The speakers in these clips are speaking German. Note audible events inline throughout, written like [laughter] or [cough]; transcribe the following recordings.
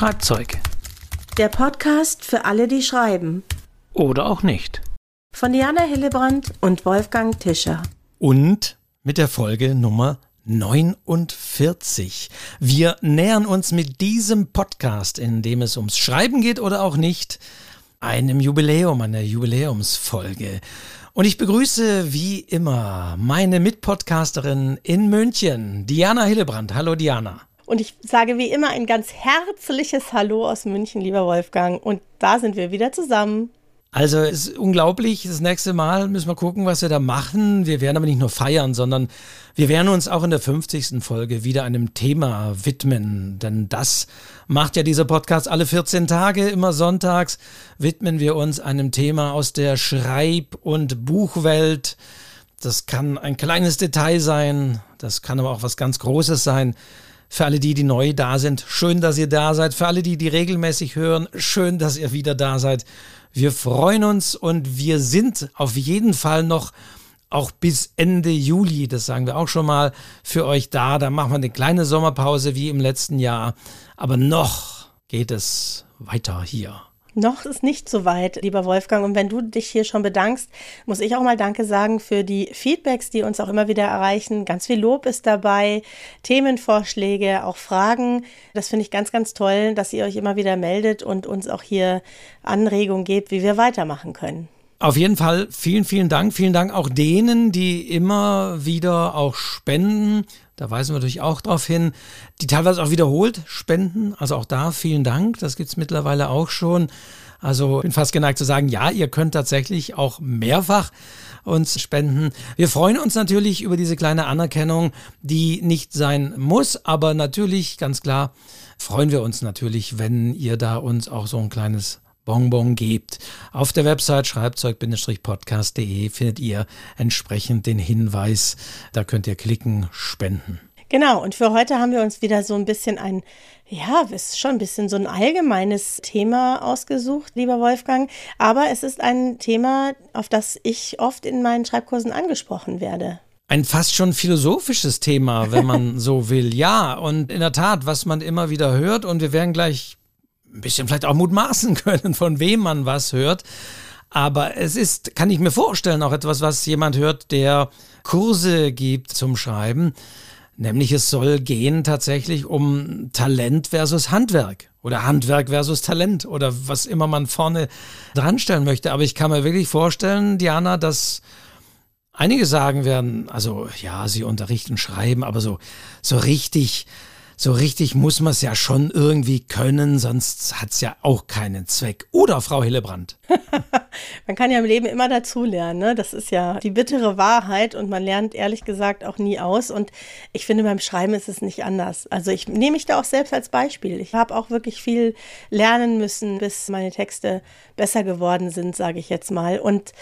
Schreibzeug. Der Podcast für alle, die schreiben. Oder auch nicht. Von Diana Hillebrand und Wolfgang Tischer. Und mit der Folge Nummer 49. Wir nähern uns mit diesem Podcast, in dem es ums Schreiben geht oder auch nicht, einem Jubiläum, einer Jubiläumsfolge. Und ich begrüße wie immer meine Mitpodcasterin in München, Diana Hillebrand. Hallo Diana. Und ich sage wie immer ein ganz herzliches Hallo aus München, lieber Wolfgang. Und da sind wir wieder zusammen. Also es ist unglaublich. Das nächste Mal müssen wir gucken, was wir da machen. Wir werden aber nicht nur feiern, sondern wir werden uns auch in der 50. Folge wieder einem Thema widmen. Denn das macht ja dieser Podcast alle 14 Tage, immer sonntags, widmen wir uns einem Thema aus der Schreib- und Buchwelt. Das kann ein kleines Detail sein, das kann aber auch was ganz Großes sein. Für alle die, die neu da sind, schön, dass ihr da seid. Für alle die, die regelmäßig hören, schön, dass ihr wieder da seid. Wir freuen uns und wir sind auf jeden Fall noch auch bis Ende Juli, das sagen wir auch schon mal, für euch da. Da machen wir eine kleine Sommerpause wie im letzten Jahr. Aber noch geht es weiter hier. Noch ist nicht so weit, lieber Wolfgang. Und wenn du dich hier schon bedankst, muss ich auch mal Danke sagen für die Feedbacks, die uns auch immer wieder erreichen. Ganz viel Lob ist dabei, Themenvorschläge, auch Fragen. Das finde ich ganz, ganz toll, dass ihr euch immer wieder meldet und uns auch hier Anregungen gebt, wie wir weitermachen können. Auf jeden Fall vielen, vielen Dank. Vielen Dank auch denen, die immer wieder auch spenden. Da weisen wir natürlich auch darauf hin, die teilweise auch wiederholt spenden. Also auch da vielen Dank. Das gibt's mittlerweile auch schon. Also bin fast geneigt zu sagen, ja, ihr könnt tatsächlich auch mehrfach uns spenden. Wir freuen uns natürlich über diese kleine Anerkennung, die nicht sein muss, aber natürlich, ganz klar, freuen wir uns natürlich, wenn ihr da uns auch so ein kleines Bonbon gebt. Auf der Website schreibzeug-podcast.de findet ihr entsprechend den Hinweis. Da könnt ihr klicken, spenden. Genau, und für heute haben wir uns wieder so ein bisschen ein, ja, ist schon ein bisschen so ein allgemeines Thema ausgesucht, lieber Wolfgang. Aber es ist ein Thema, auf das ich oft in meinen Schreibkursen angesprochen werde ein fast schon philosophisches Thema, wenn man [laughs] so will. Ja, und in der Tat, was man immer wieder hört, und wir werden gleich ein bisschen vielleicht auch mutmaßen [laughs] können, von wem man was hört. Aber es ist, kann ich mir vorstellen, auch etwas, was jemand hört, der Kurse gibt zum Schreiben. Nämlich es soll gehen tatsächlich um Talent versus Handwerk oder Handwerk versus Talent oder was immer man vorne dran stellen möchte. Aber ich kann mir wirklich vorstellen, Diana, dass einige sagen werden, also ja, sie unterrichten Schreiben, aber so, so richtig so richtig muss man es ja schon irgendwie können, sonst hat es ja auch keinen Zweck. Oder Frau Hillebrand? [laughs] man kann ja im Leben immer dazulernen. Ne? Das ist ja die bittere Wahrheit und man lernt ehrlich gesagt auch nie aus. Und ich finde, beim Schreiben ist es nicht anders. Also ich nehme mich da auch selbst als Beispiel. Ich habe auch wirklich viel lernen müssen, bis meine Texte besser geworden sind, sage ich jetzt mal. Und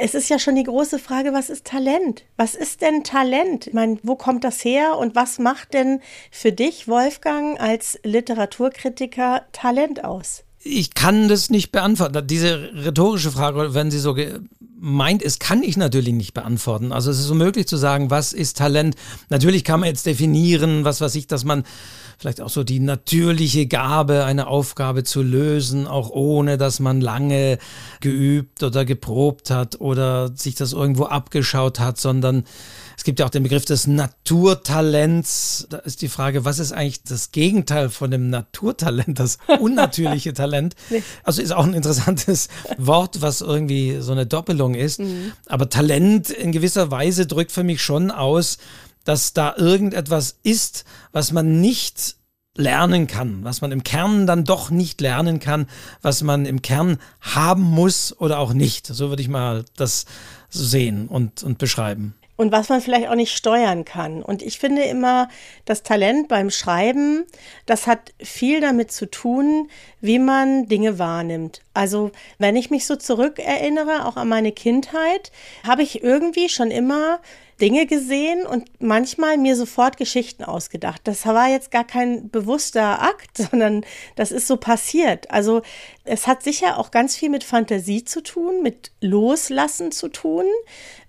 es ist ja schon die große Frage, was ist Talent? Was ist denn Talent? Ich meine, wo kommt das her und was macht denn für dich, Wolfgang, als Literaturkritiker Talent aus? Ich kann das nicht beantworten. Diese rhetorische Frage, wenn sie so meint ist, kann ich natürlich nicht beantworten. Also es ist unmöglich zu sagen, was ist Talent. Natürlich kann man jetzt definieren, was weiß ich, dass man vielleicht auch so die natürliche Gabe, eine Aufgabe zu lösen, auch ohne dass man lange geübt oder geprobt hat oder sich das irgendwo abgeschaut hat, sondern es gibt ja auch den Begriff des Naturtalents. Da ist die Frage, was ist eigentlich das Gegenteil von dem Naturtalent, das [laughs] unnatürliche Talent? Also ist auch ein interessantes [laughs] Wort, was irgendwie so eine Doppelung ist. Mhm. Aber Talent in gewisser Weise drückt für mich schon aus, dass da irgendetwas ist, was man nicht lernen kann, was man im Kern dann doch nicht lernen kann, was man im Kern haben muss oder auch nicht. So würde ich mal das sehen und, und beschreiben und was man vielleicht auch nicht steuern kann. Und ich finde immer, das Talent beim Schreiben, das hat viel damit zu tun, wie man Dinge wahrnimmt. Also wenn ich mich so zurückerinnere, auch an meine Kindheit, habe ich irgendwie schon immer Dinge gesehen und manchmal mir sofort Geschichten ausgedacht. Das war jetzt gar kein bewusster Akt, [laughs] sondern das ist so passiert. Also es hat sicher auch ganz viel mit Fantasie zu tun, mit Loslassen zu tun,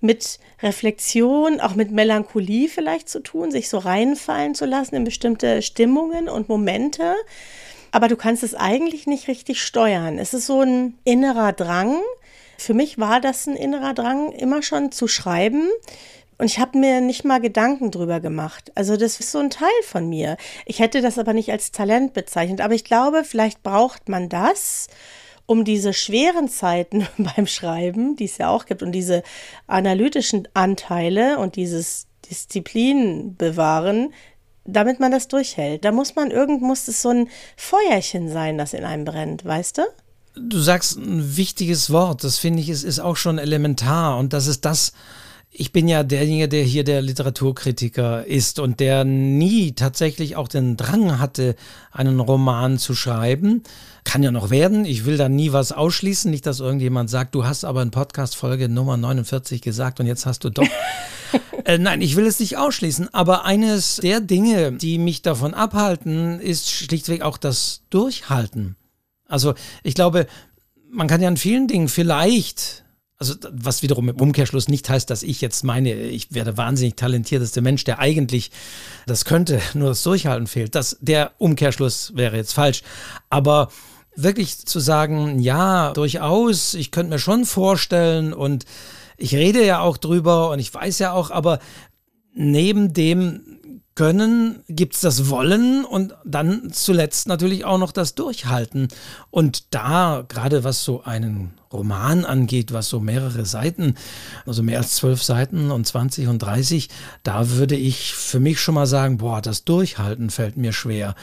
mit Reflexion, auch mit Melancholie vielleicht zu tun, sich so reinfallen zu lassen in bestimmte Stimmungen und Momente. aber du kannst es eigentlich nicht richtig steuern. Es ist so ein innerer Drang. Für mich war das ein innerer Drang, immer schon zu schreiben. Und ich habe mir nicht mal Gedanken drüber gemacht. Also das ist so ein Teil von mir. Ich hätte das aber nicht als Talent bezeichnet. Aber ich glaube, vielleicht braucht man das, um diese schweren Zeiten [laughs] beim Schreiben, die es ja auch gibt, und diese analytischen Anteile und dieses Disziplin bewahren, damit man das durchhält. Da muss man irgend muss es so ein Feuerchen sein, das in einem brennt, weißt du? Du sagst ein wichtiges Wort, das finde ich, ist, ist auch schon elementar und das ist das, ich bin ja derjenige, der hier der Literaturkritiker ist und der nie tatsächlich auch den Drang hatte, einen Roman zu schreiben. Kann ja noch werden. Ich will da nie was ausschließen. Nicht, dass irgendjemand sagt, du hast aber in Podcast-Folge Nummer 49 gesagt und jetzt hast du doch. [laughs] äh, nein, ich will es nicht ausschließen. Aber eines der Dinge, die mich davon abhalten, ist schlichtweg auch das Durchhalten. Also ich glaube, man kann ja an vielen Dingen vielleicht also was wiederum im Umkehrschluss nicht heißt, dass ich jetzt meine, ich werde wahnsinnig talentierteste Mensch, der eigentlich das könnte, [laughs] nur das Durchhalten fehlt. Das, der Umkehrschluss wäre jetzt falsch. Aber wirklich zu sagen, ja, durchaus, ich könnte mir schon vorstellen und ich rede ja auch drüber und ich weiß ja auch, aber neben dem können, gibt es das Wollen und dann zuletzt natürlich auch noch das Durchhalten. Und da, gerade was so einen Roman angeht, was so mehrere Seiten, also mehr als zwölf Seiten und 20 und 30, da würde ich für mich schon mal sagen, boah, das Durchhalten fällt mir schwer.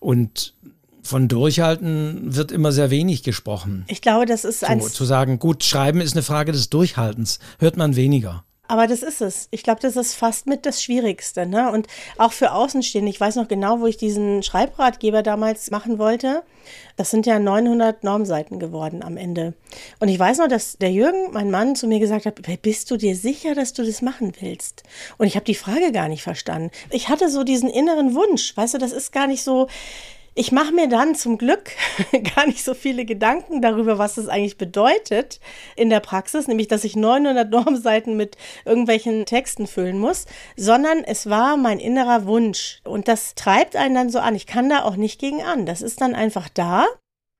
Und von Durchhalten wird immer sehr wenig gesprochen. Ich glaube, das ist ein. So, zu sagen, gut, schreiben ist eine Frage des Durchhaltens, hört man weniger. Aber das ist es. Ich glaube, das ist fast mit das Schwierigste. Ne? Und auch für Außenstehende. Ich weiß noch genau, wo ich diesen Schreibratgeber damals machen wollte. Das sind ja 900 Normseiten geworden am Ende. Und ich weiß noch, dass der Jürgen, mein Mann, zu mir gesagt hat, bist du dir sicher, dass du das machen willst? Und ich habe die Frage gar nicht verstanden. Ich hatte so diesen inneren Wunsch. Weißt du, das ist gar nicht so, ich mache mir dann zum Glück [laughs] gar nicht so viele Gedanken darüber, was es eigentlich bedeutet in der Praxis, nämlich dass ich 900 Normseiten mit irgendwelchen Texten füllen muss, sondern es war mein innerer Wunsch und das treibt einen dann so an. Ich kann da auch nicht gegen an. Das ist dann einfach da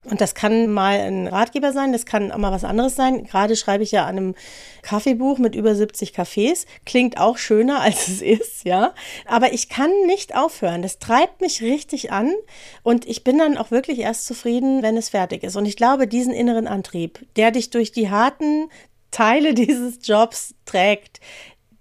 und das kann mal ein Ratgeber sein, das kann auch mal was anderes sein. Gerade schreibe ich ja an einem Kaffeebuch mit über 70 Kaffees. Klingt auch schöner, [laughs] als es ist, ja. Aber ich kann nicht aufhören. Das treibt mich richtig an. Und ich bin dann auch wirklich erst zufrieden, wenn es fertig ist. Und ich glaube, diesen inneren Antrieb, der dich durch die harten Teile [laughs] dieses Jobs trägt,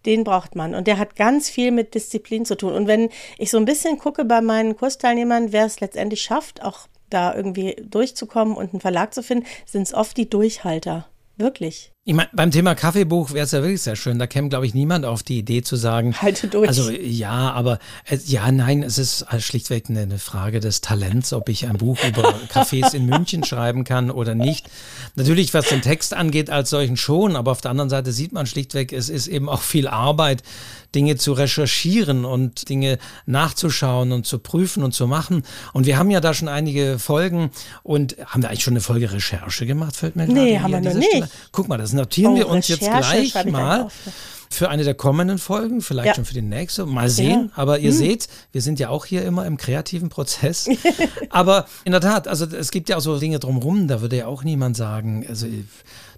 den braucht man. Und der hat ganz viel mit Disziplin zu tun. Und wenn ich so ein bisschen gucke bei meinen Kursteilnehmern, wer es letztendlich schafft, auch da irgendwie durchzukommen und einen Verlag zu finden, sind es oft die Durchhalter. Wirklich. Ich meine, beim Thema Kaffeebuch wäre es ja wirklich sehr schön. Da käme, glaube ich, niemand auf die Idee zu sagen. Halte durch. Also ja, aber äh, ja, nein, es ist schlichtweg eine, eine, Frage des Talents, ob ich ein Buch über [laughs] Cafés in München schreiben kann oder nicht. Natürlich, was den Text angeht, als solchen schon, aber auf der anderen Seite sieht man schlichtweg, es ist eben auch viel Arbeit, Dinge zu recherchieren und Dinge nachzuschauen und zu prüfen und zu machen. Und wir haben ja da schon einige Folgen und haben wir eigentlich schon eine Folge Recherche gemacht, fällt mir Nee, haben wir noch nicht. Stelle. Guck mal, das notieren oh, wir uns Recherche jetzt gleich mal für eine der kommenden Folgen, vielleicht ja. schon für die nächste. Mal sehen. Ja. Aber ihr hm. seht, wir sind ja auch hier immer im kreativen Prozess. [laughs] Aber in der Tat, also es gibt ja auch so Dinge drumherum, da würde ja auch niemand sagen, also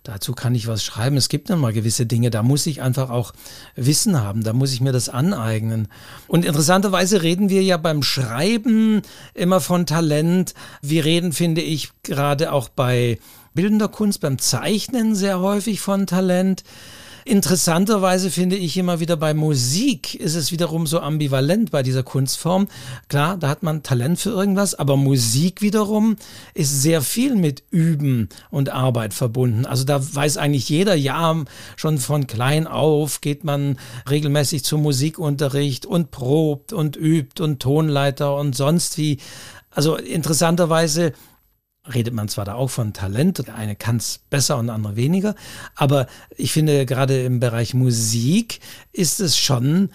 dazu kann ich was schreiben. Es gibt dann mal gewisse Dinge, da muss ich einfach auch Wissen haben, da muss ich mir das aneignen. Und interessanterweise reden wir ja beim Schreiben immer von Talent. Wir reden, finde ich, gerade auch bei bildender Kunst, beim Zeichnen sehr häufig von Talent. Interessanterweise finde ich immer wieder bei Musik ist es wiederum so ambivalent bei dieser Kunstform. Klar, da hat man Talent für irgendwas, aber Musik wiederum ist sehr viel mit Üben und Arbeit verbunden. Also da weiß eigentlich jeder, ja, schon von klein auf geht man regelmäßig zum Musikunterricht und probt und übt und Tonleiter und sonst wie. Also interessanterweise redet man zwar da auch von Talent, der eine kann es besser und der andere weniger, aber ich finde gerade im Bereich Musik ist es schon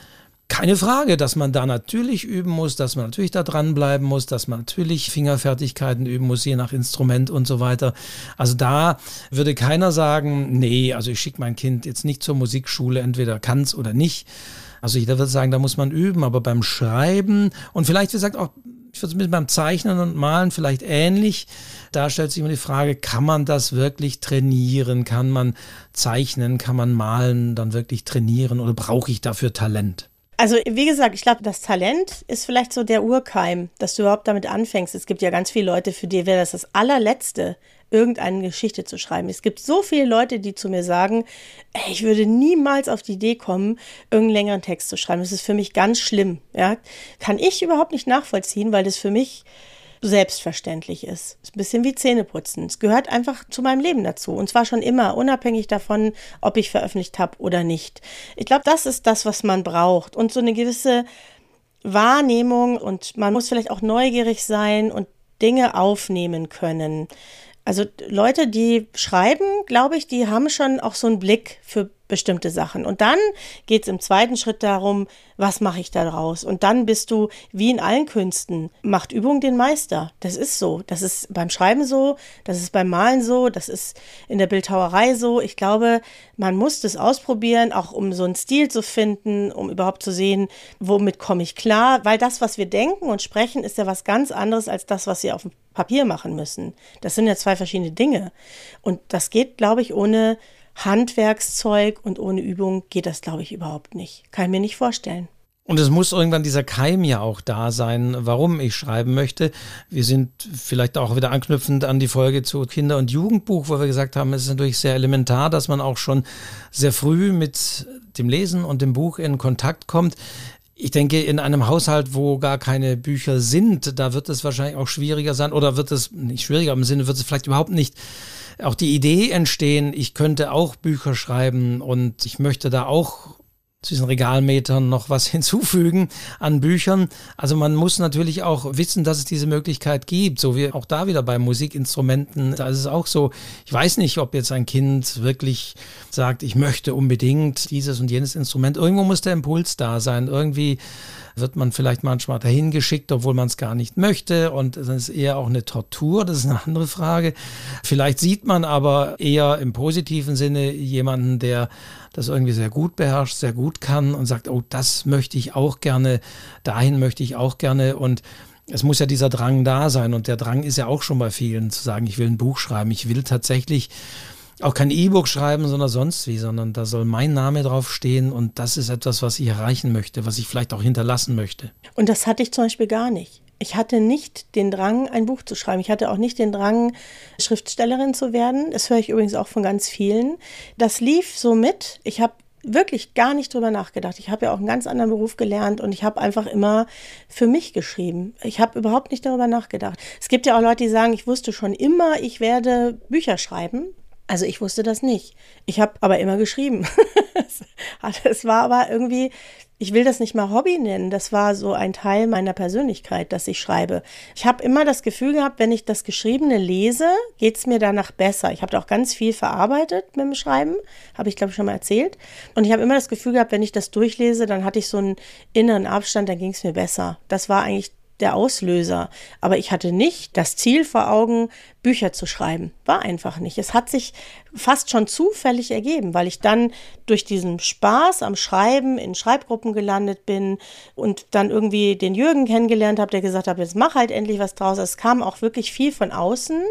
keine Frage, dass man da natürlich üben muss, dass man natürlich da dranbleiben muss, dass man natürlich Fingerfertigkeiten üben muss, je nach Instrument und so weiter. Also da würde keiner sagen, nee, also ich schicke mein Kind jetzt nicht zur Musikschule, entweder kann es oder nicht. Also jeder würde sagen, da muss man üben, aber beim Schreiben und vielleicht, wie gesagt, auch ich es beim Zeichnen und Malen vielleicht ähnlich. Da stellt sich immer die Frage, kann man das wirklich trainieren? Kann man zeichnen? Kann man malen dann wirklich trainieren? Oder brauche ich dafür Talent? Also wie gesagt, ich glaube, das Talent ist vielleicht so der Urkeim, dass du überhaupt damit anfängst. Es gibt ja ganz viele Leute, für die wäre das das allerletzte, irgendeine Geschichte zu schreiben. Es gibt so viele Leute, die zu mir sagen, ey, ich würde niemals auf die Idee kommen, irgendeinen längeren Text zu schreiben. Das ist für mich ganz schlimm. Ja? Kann ich überhaupt nicht nachvollziehen, weil das für mich selbstverständlich ist. ist ein bisschen wie Zähneputzen. Es gehört einfach zu meinem Leben dazu. Und zwar schon immer, unabhängig davon, ob ich veröffentlicht habe oder nicht. Ich glaube, das ist das, was man braucht. Und so eine gewisse Wahrnehmung und man muss vielleicht auch neugierig sein und Dinge aufnehmen können. Also Leute, die schreiben, glaube ich, die haben schon auch so einen Blick für bestimmte Sachen. Und dann geht es im zweiten Schritt darum, was mache ich daraus? Und dann bist du, wie in allen Künsten, macht Übung den Meister. Das ist so. Das ist beim Schreiben so, das ist beim Malen so, das ist in der Bildhauerei so. Ich glaube, man muss das ausprobieren, auch um so einen Stil zu finden, um überhaupt zu sehen, womit komme ich klar. Weil das, was wir denken und sprechen, ist ja was ganz anderes als das, was wir auf dem Papier machen müssen. Das sind ja zwei verschiedene Dinge. Und das geht, glaube ich, ohne Handwerkszeug und ohne Übung geht das, glaube ich, überhaupt nicht. Kann ich mir nicht vorstellen. Und es muss irgendwann dieser Keim ja auch da sein, warum ich schreiben möchte. Wir sind vielleicht auch wieder anknüpfend an die Folge zu Kinder- und Jugendbuch, wo wir gesagt haben, es ist natürlich sehr elementar, dass man auch schon sehr früh mit dem Lesen und dem Buch in Kontakt kommt. Ich denke, in einem Haushalt, wo gar keine Bücher sind, da wird es wahrscheinlich auch schwieriger sein oder wird es nicht schwieriger im Sinne, wird es vielleicht überhaupt nicht auch die Idee entstehen, ich könnte auch Bücher schreiben und ich möchte da auch zu diesen Regalmetern noch was [laughs] hinzufügen an Büchern. Also man muss natürlich auch wissen, dass es diese Möglichkeit gibt, so wie auch da wieder bei Musikinstrumenten. Da ist es auch so, ich weiß nicht, ob jetzt ein Kind wirklich sagt, ich möchte unbedingt dieses und jenes Instrument. Irgendwo muss der Impuls da sein. Irgendwie wird man vielleicht manchmal dahin geschickt, obwohl man es gar nicht möchte. Und das ist eher auch eine Tortur, das ist eine andere Frage. Vielleicht sieht man aber eher im positiven Sinne jemanden, der das irgendwie sehr gut beherrscht, sehr gut kann und sagt, oh, das möchte ich auch gerne, dahin möchte ich auch gerne. Und es muss ja dieser Drang da sein. Und der Drang ist ja auch schon bei vielen zu sagen, ich will ein Buch schreiben, ich will tatsächlich auch kein E-Book schreiben, sondern sonst wie, sondern da soll mein Name draufstehen und das ist etwas, was ich erreichen möchte, was ich vielleicht auch hinterlassen möchte. Und das hatte ich zum Beispiel gar nicht. Ich hatte nicht den Drang, ein Buch zu schreiben. Ich hatte auch nicht den Drang, Schriftstellerin zu werden. Das höre ich übrigens auch von ganz vielen. Das lief so mit. Ich habe wirklich gar nicht drüber nachgedacht. Ich habe ja auch einen ganz anderen Beruf gelernt und ich habe einfach immer für mich geschrieben. Ich habe überhaupt nicht darüber nachgedacht. Es gibt ja auch Leute, die sagen, ich wusste schon immer, ich werde Bücher schreiben. Also ich wusste das nicht. Ich habe aber immer geschrieben. [laughs] es war aber irgendwie, ich will das nicht mal Hobby nennen, das war so ein Teil meiner Persönlichkeit, dass ich schreibe. Ich habe immer das Gefühl gehabt, wenn ich das Geschriebene lese, geht es mir danach besser. Ich habe auch ganz viel verarbeitet mit dem Schreiben, habe ich glaube ich schon mal erzählt. Und ich habe immer das Gefühl gehabt, wenn ich das durchlese, dann hatte ich so einen inneren Abstand, dann ging es mir besser. Das war eigentlich der Auslöser. Aber ich hatte nicht das Ziel vor Augen, Bücher zu schreiben. War einfach nicht. Es hat sich fast schon zufällig ergeben, weil ich dann durch diesen Spaß am Schreiben in Schreibgruppen gelandet bin und dann irgendwie den Jürgen kennengelernt habe, der gesagt hat, jetzt mach halt endlich was draus. Es kam auch wirklich viel von außen.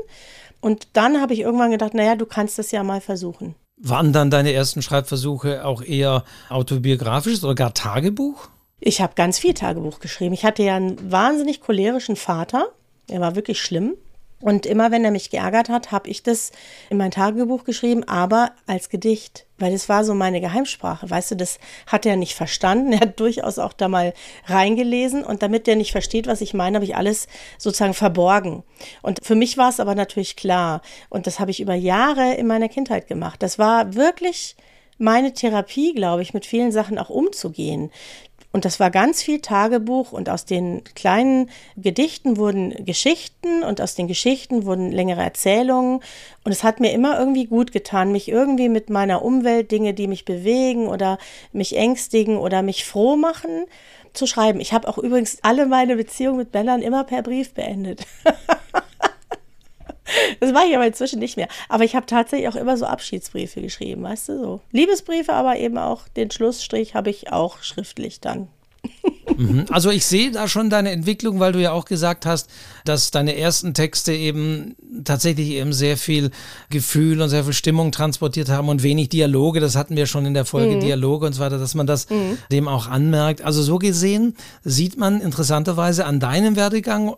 Und dann habe ich irgendwann gedacht, naja, du kannst das ja mal versuchen. Waren dann deine ersten Schreibversuche auch eher autobiografisches oder gar Tagebuch? Ich habe ganz viel Tagebuch geschrieben. Ich hatte ja einen wahnsinnig cholerischen Vater. Er war wirklich schlimm. Und immer wenn er mich geärgert hat, habe ich das in mein Tagebuch geschrieben, aber als Gedicht, weil das war so meine Geheimsprache. Weißt du, das hat er nicht verstanden. [laughs] Er hat durchaus auch da mal reingelesen und damit der nicht versteht, was ich meine, habe ich alles sozusagen verborgen. Und für mich war es aber natürlich klar. Und das habe ich über Jahre in meiner Kindheit gemacht. Das war wirklich meine Therapie, glaube ich, mit vielen Sachen auch umzugehen. Und das war ganz viel Tagebuch und aus den kleinen Gedichten wurden Geschichten und aus den Geschichten wurden längere Erzählungen. Und es hat mir immer irgendwie gut getan, mich irgendwie mit meiner Umwelt, Dinge, die mich bewegen oder mich ängstigen oder mich froh machen, zu schreiben. Ich habe auch übrigens alle meine Beziehungen mit Männern immer per Brief beendet. [laughs] Das mache ich aber inzwischen nicht mehr. Aber ich habe tatsächlich auch immer so Abschiedsbriefe geschrieben, weißt du so. Liebesbriefe, aber eben auch den Schlussstrich habe ich auch schriftlich dann. Mhm. Also ich sehe da schon deine Entwicklung, weil du ja auch gesagt hast, dass deine ersten Texte eben tatsächlich eben sehr viel Gefühl und sehr viel Stimmung transportiert haben und wenig Dialoge. Das hatten wir schon in der Folge mhm. Dialoge und so weiter, dass man das mhm. dem auch anmerkt. Also so gesehen sieht man interessanterweise an deinem Werdegang,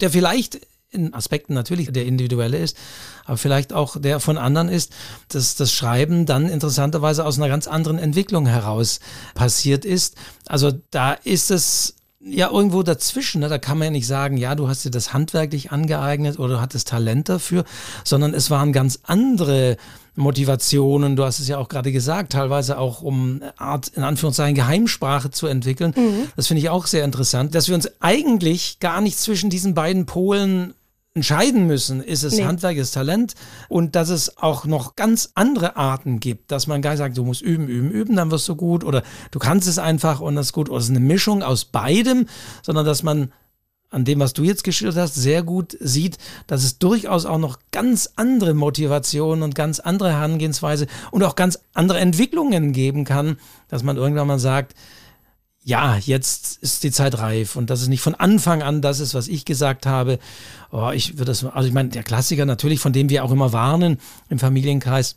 der vielleicht in Aspekten natürlich der individuelle ist, aber vielleicht auch der von anderen ist, dass das Schreiben dann interessanterweise aus einer ganz anderen Entwicklung heraus passiert ist. Also da ist es ja irgendwo dazwischen. Ne? Da kann man ja nicht sagen, ja, du hast dir das handwerklich angeeignet oder du hattest Talent dafür, sondern es waren ganz andere Motivationen. Du hast es ja auch gerade gesagt, teilweise auch um eine Art, in Anführungszeichen, Geheimsprache zu entwickeln. Mhm. Das finde ich auch sehr interessant, dass wir uns eigentlich gar nicht zwischen diesen beiden Polen entscheiden müssen, ist es nee. Handwerk, ist Talent und dass es auch noch ganz andere Arten gibt, dass man gar nicht sagt, du musst üben, üben, üben, dann wirst du gut oder du kannst es einfach und das ist gut oder es ist eine Mischung aus beidem, sondern dass man an dem, was du jetzt geschildert hast, sehr gut sieht, dass es durchaus auch noch ganz andere Motivationen und ganz andere Herangehensweise und auch ganz andere Entwicklungen geben kann, dass man irgendwann mal sagt, ja, jetzt ist die Zeit reif und dass es nicht von Anfang an das ist, was ich gesagt habe. Oh, ich würde das, also ich meine, der Klassiker natürlich, von dem wir auch immer warnen im Familienkreis,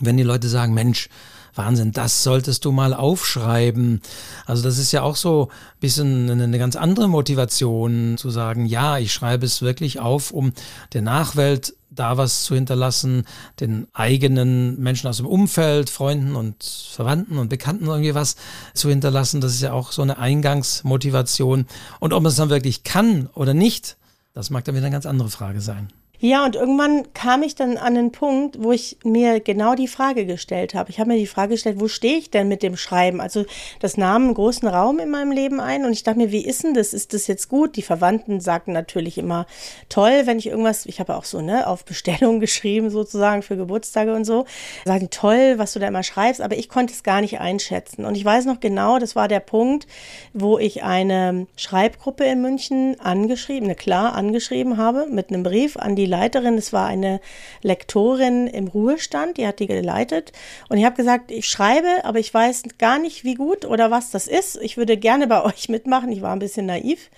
wenn die Leute sagen, Mensch, Wahnsinn, das solltest du mal aufschreiben. Also das ist ja auch so ein bisschen eine, ganz andere Motivation zu sagen, ja, ich schreibe es wirklich auf, um der Nachwelt da was zu hinterlassen, den eigenen Menschen aus dem Umfeld, Freunden und Verwandten und Bekannten irgendwie was zu hinterlassen. Das ist ja auch so eine Eingangsmotivation. Und ob man es dann wirklich kann oder nicht, das mag dann wieder eine ganz andere Frage sein. Ja, und irgendwann kam ich dann an den Punkt, wo ich mir genau die Frage gestellt habe. Ich habe mir die Frage gestellt, wo stehe ich denn mit dem Schreiben? Also das nahm einen großen Raum in meinem Leben ein und ich dachte mir, wie ist denn das? Ist das jetzt gut? Die Verwandten sagten natürlich immer toll, wenn ich irgendwas, ich habe auch so ne auf Bestellung [laughs] geschrieben sozusagen für Geburtstage und so, sagen toll, was du da immer schreibst, aber ich konnte es gar nicht einschätzen. Und ich weiß noch genau, das war der Punkt, wo ich eine Schreibgruppe in München angeschrieben, eine klar angeschrieben habe mit einem Brief an die Leiterin, es war eine Lektorin im Ruhestand, die hat die geleitet. Und ich habe gesagt, ich schreibe, aber ich weiß gar nicht, wie gut oder was das ist. Ich würde gerne bei [laughs] euch mitmachen. Ich war ein bisschen naiv.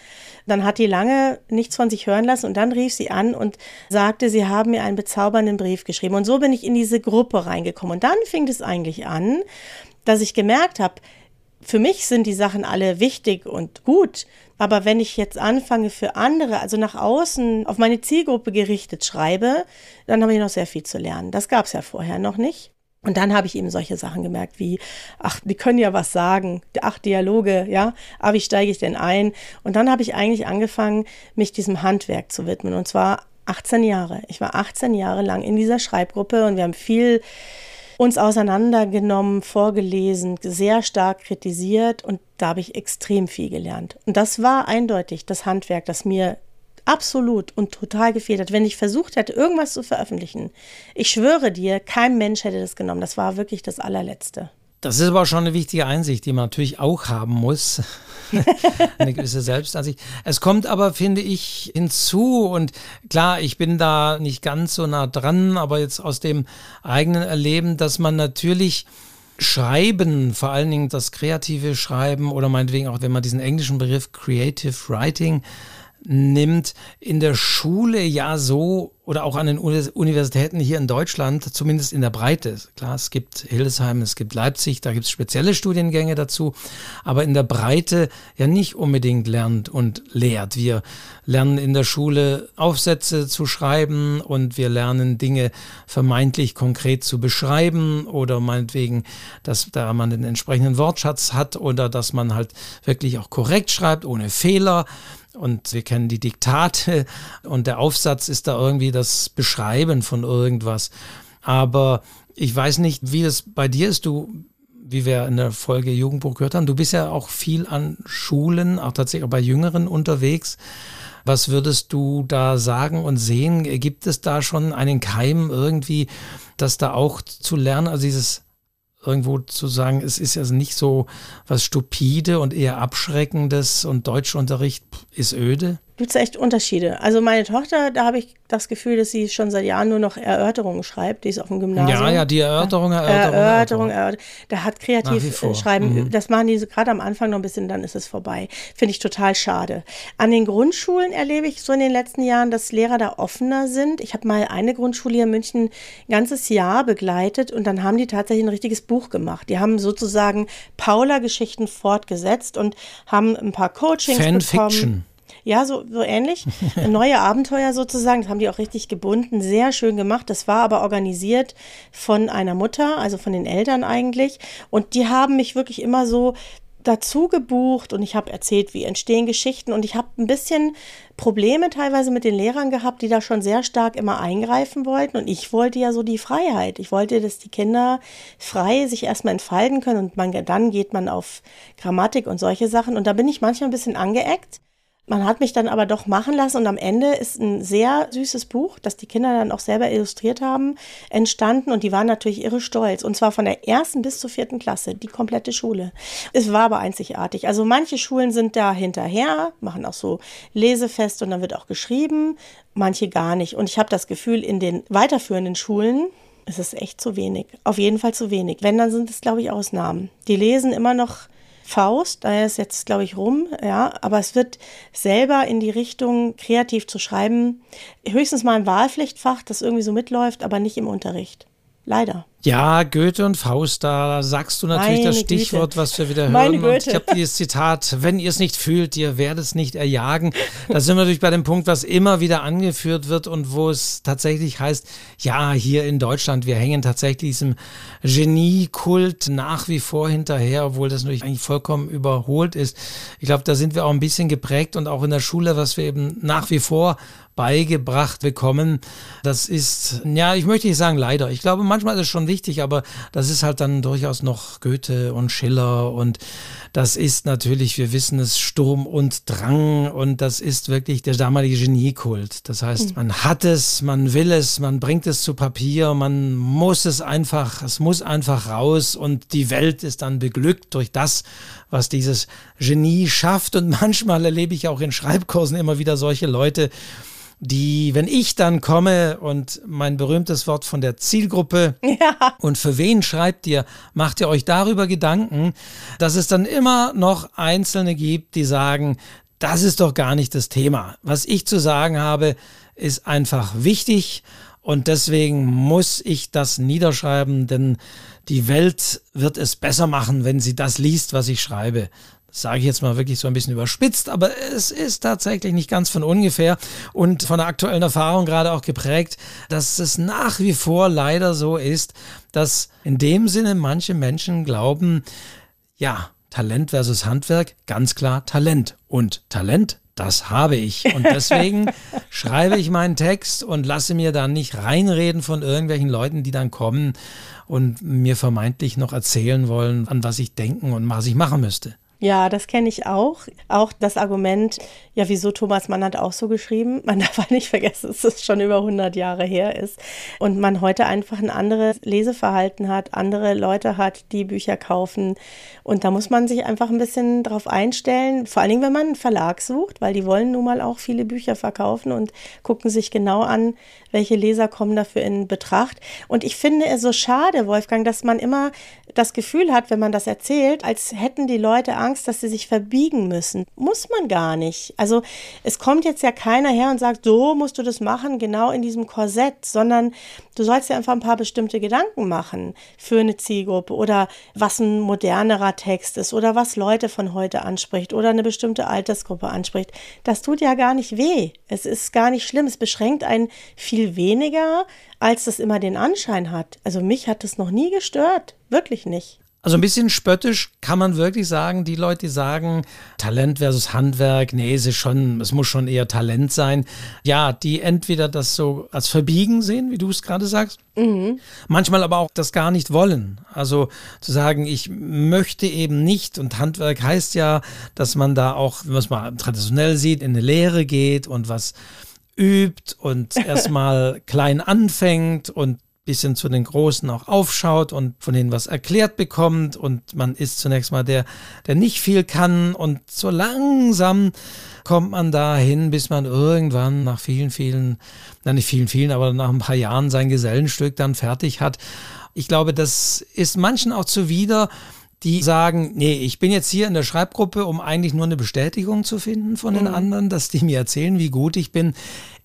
Dann hat die lange nichts von sich hören lassen und dann rief sie an und sagte, sie haben mir einen bezaubernden Brief geschrieben. Und so bin ich in diese Gruppe reingekommen. Und dann fing es eigentlich an, dass ich gemerkt habe, für mich sind die Sachen alle wichtig und gut. Aber wenn ich jetzt anfange für andere, also nach außen auf meine Zielgruppe gerichtet schreibe, dann habe ich noch sehr viel zu lernen. Das gab es ja vorher noch nicht. Und dann habe ich eben solche Sachen gemerkt wie, ach, die können ja was sagen, ach, Dialoge, ja, aber wie steige ich denn ein? Und dann habe ich eigentlich angefangen, mich diesem Handwerk zu widmen. Und zwar 18 Jahre. Ich war 18 Jahre lang in dieser Schreibgruppe und wir haben viel uns auseinandergenommen, vorgelesen, sehr stark kritisiert und da habe ich extrem viel gelernt. Und das war eindeutig das Handwerk, das mir absolut und total gefehlt hat. Wenn ich versucht hätte, irgendwas zu veröffentlichen, ich schwöre dir, kein Mensch hätte das genommen. Das war wirklich das allerletzte. Das ist aber schon eine wichtige Einsicht, die man natürlich auch haben muss. [laughs] eine gewisse Selbstansicht. Es kommt aber, finde ich, hinzu und klar, ich bin da nicht ganz so nah dran, aber jetzt aus dem eigenen Erleben, dass man natürlich Schreiben, vor allen Dingen das kreative Schreiben oder meinetwegen auch, wenn man diesen englischen Begriff Creative Writing nimmt, in der Schule ja so oder auch an den Universitäten hier in Deutschland, zumindest in der Breite. Klar, es gibt Hildesheim, es gibt Leipzig, da gibt es spezielle Studiengänge dazu, aber in der Breite ja nicht unbedingt lernt und lehrt. Wir lernen in der Schule Aufsätze zu schreiben und wir lernen Dinge vermeintlich konkret zu beschreiben oder meinetwegen, dass da man den entsprechenden Wortschatz hat oder dass man halt wirklich auch korrekt schreibt, ohne Fehler. Und wir kennen die Diktate [laughs] und der Aufsatz ist da irgendwie das Beschreiben von irgendwas. Aber ich weiß nicht, wie das bei dir ist. Du, wie wir in der Folge Jugendbuch gehört haben, du bist ja auch viel an Schulen, auch tatsächlich auch bei Jüngeren unterwegs. Was würdest du da sagen und sehen? Gibt es da schon einen Keim irgendwie, das da auch zu lernen? Also dieses irgendwo zu sagen, es ist ja nicht so was stupide und eher abschreckendes und Deutschunterricht ist öde? Gibt es echt Unterschiede. Also meine Tochter, da habe ich das Gefühl, dass sie schon seit Jahren nur noch Erörterungen schreibt. Die ist auf dem Gymnasium. Ja, ja, die Erörterung, Erörterung. Erörterung, Erörterung. Da hat kreativ äh, schreiben, mhm. das machen die gerade am Anfang noch ein bisschen, dann ist es vorbei. Finde ich total schade. An den Grundschulen erlebe ich so in den letzten Jahren, dass Lehrer da offener sind. Ich habe mal eine Grundschule hier in München ein ganzes Jahr begleitet und dann haben die tatsächlich ein richtiges Buch gemacht. Die haben sozusagen Paula-Geschichten fortgesetzt und haben ein paar Coachings Fanfiction. bekommen. Ja, so, so ähnlich. [laughs] Neue Abenteuer sozusagen. Das haben die auch richtig gebunden. Sehr schön gemacht. Das war aber organisiert von einer Mutter, also von den Eltern eigentlich. Und die haben mich wirklich immer so dazu gebucht und ich habe erzählt, wie entstehen Geschichten und ich habe ein bisschen Probleme teilweise mit den Lehrern gehabt, die da schon sehr stark immer eingreifen wollten und ich wollte ja so die Freiheit. Ich wollte, dass die Kinder frei sich erstmal entfalten können und man, dann geht man auf Grammatik und solche Sachen und da bin ich manchmal ein bisschen angeeckt man hat mich dann aber doch machen lassen und am Ende ist ein sehr süßes Buch, das die Kinder dann auch selber illustriert haben, entstanden und die waren natürlich irre stolz. Und zwar von der ersten bis zur vierten Klasse, die komplette Schule. Es war aber einzigartig. Also manche Schulen sind da hinterher, machen auch so Lesefest und dann wird auch geschrieben, manche gar nicht. Und ich habe das Gefühl, in den weiterführenden Schulen, ist es echt zu wenig. Auf jeden Fall zu wenig. Wenn, dann sind es, glaube ich, Ausnahmen. Die lesen immer noch Faust, da ist jetzt, glaube ich, rum, ja, aber es wird selber in die Richtung, kreativ zu schreiben, höchstens mal ein Wahlpflichtfach, das irgendwie so mitläuft, aber nicht im Unterricht. Leider. Ja, Goethe und Faust, da sagst du natürlich Meine das Stichwort, Güte. was wir wieder hören. Meine Goethe. ich habe dieses Zitat, wenn ihr es nicht fühlt, ihr werdet es nicht erjagen. Da sind wir natürlich bei dem Punkt, was immer wieder angeführt wird und wo es tatsächlich heißt, ja, hier in Deutschland, wir hängen tatsächlich diesem Geniekult nach wie vor hinterher, obwohl das natürlich eigentlich vollkommen überholt ist. Ich glaube, da sind wir auch ein bisschen geprägt und auch in der Schule, was wir eben nach wie vor beigebracht bekommen. Das ist, ja, ich möchte nicht sagen leider. Ich glaube, manchmal ist es schon wichtig, aber das ist halt dann durchaus noch Goethe und Schiller und das ist natürlich, wir wissen es, Sturm und Drang und das ist wirklich der damalige Geniekult. Das heißt, mhm. man hat es, man will es, man bringt es zu Papier, man muss es einfach, es muss einfach raus und die Welt ist dann beglückt durch das, was dieses Genie schafft und [laughs] manchmal erlebe ich auch in Schreibkursen immer wieder solche Leute, die, wenn ich dann komme und mein berühmtes Wort von der Zielgruppe [laughs] ja. und für wen schreibt ihr, macht ihr euch darüber Gedanken, dass es dann immer noch Einzelne gibt, die sagen, das ist doch gar nicht das Thema. Was ich zu sagen habe, ist einfach wichtig und deswegen muss ich das niederschreiben, denn die Welt wird es besser machen, wenn sie das liest, was ich schreibe sage ich jetzt mal wirklich so ein bisschen überspitzt, aber es ist tatsächlich nicht ganz von ungefähr und von der aktuellen Erfahrung gerade auch geprägt, dass es nach wie vor leider so ist, dass in dem Sinne manche Menschen glauben, ja, Talent versus Handwerk, ganz klar Talent. Und Talent, das habe ich. Und deswegen [laughs] schreibe ich meinen Text und lasse mir dann nicht reinreden von irgendwelchen Leuten, die dann kommen und mir vermeintlich noch erzählen wollen, an was ich denken und was ich machen müsste. Ja, das kenne ich auch. Auch das Argument, ja, wieso Thomas Mann hat auch so geschrieben. [laughs] Man darf halt nicht vergessen, dass es schon über 100 Jahre her ist und man heute einfach ein anderes Leseverhalten hat, andere Leute hat, die Bücher kaufen. Und da muss man sich einfach ein bisschen drauf einstellen, vor allen Dingen, wenn man einen Verlag sucht, weil die wollen nun mal auch viele Bücher verkaufen und gucken sich genau an, welche Leser kommen dafür in Betracht. Und ich finde es so schade, Wolfgang, dass man immer das Gefühl hat, wenn man das erzählt, als hätten die Leute Angst, dass sie sich verbiegen müssen. Muss man gar nicht. Also es kommt jetzt ja keiner her und sagt, so musst du das machen, genau in diesem Korsett, sondern du sollst dir einfach ein paar bestimmte Gedanken machen für eine Zielgruppe oder was ein modernerer Text ist oder was Leute von heute anspricht oder eine bestimmte Altersgruppe anspricht. Das tut ja gar nicht weh. Es ist gar nicht schlimm. Es beschränkt einen viel weniger, als das immer den Anschein hat. Also mich hat das noch nie gestört. Wirklich nicht. Also ein bisschen spöttisch kann man wirklich sagen, die Leute, die sagen, Talent versus Handwerk, nee, es ist schon, es muss schon eher Talent sein. Ja, die entweder das so als Verbiegen sehen, wie du es gerade sagst, mhm. manchmal aber auch das gar nicht wollen. Also zu sagen, ich möchte eben nicht, und Handwerk heißt ja, dass man da auch, was man traditionell sieht, in eine Lehre geht und was übt und [laughs] erstmal klein anfängt und bisschen zu den Großen auch aufschaut und von denen was erklärt bekommt und man ist zunächst mal der, der nicht viel kann und so langsam kommt man dahin, bis man irgendwann nach vielen, vielen, na nicht vielen, vielen, aber nach ein paar Jahren sein Gesellenstück dann fertig hat. Ich glaube, das ist manchen auch zuwider, die sagen, nee, ich bin jetzt hier in der Schreibgruppe, um eigentlich nur eine Bestätigung zu finden von den mhm. anderen, dass die mir erzählen, wie gut ich bin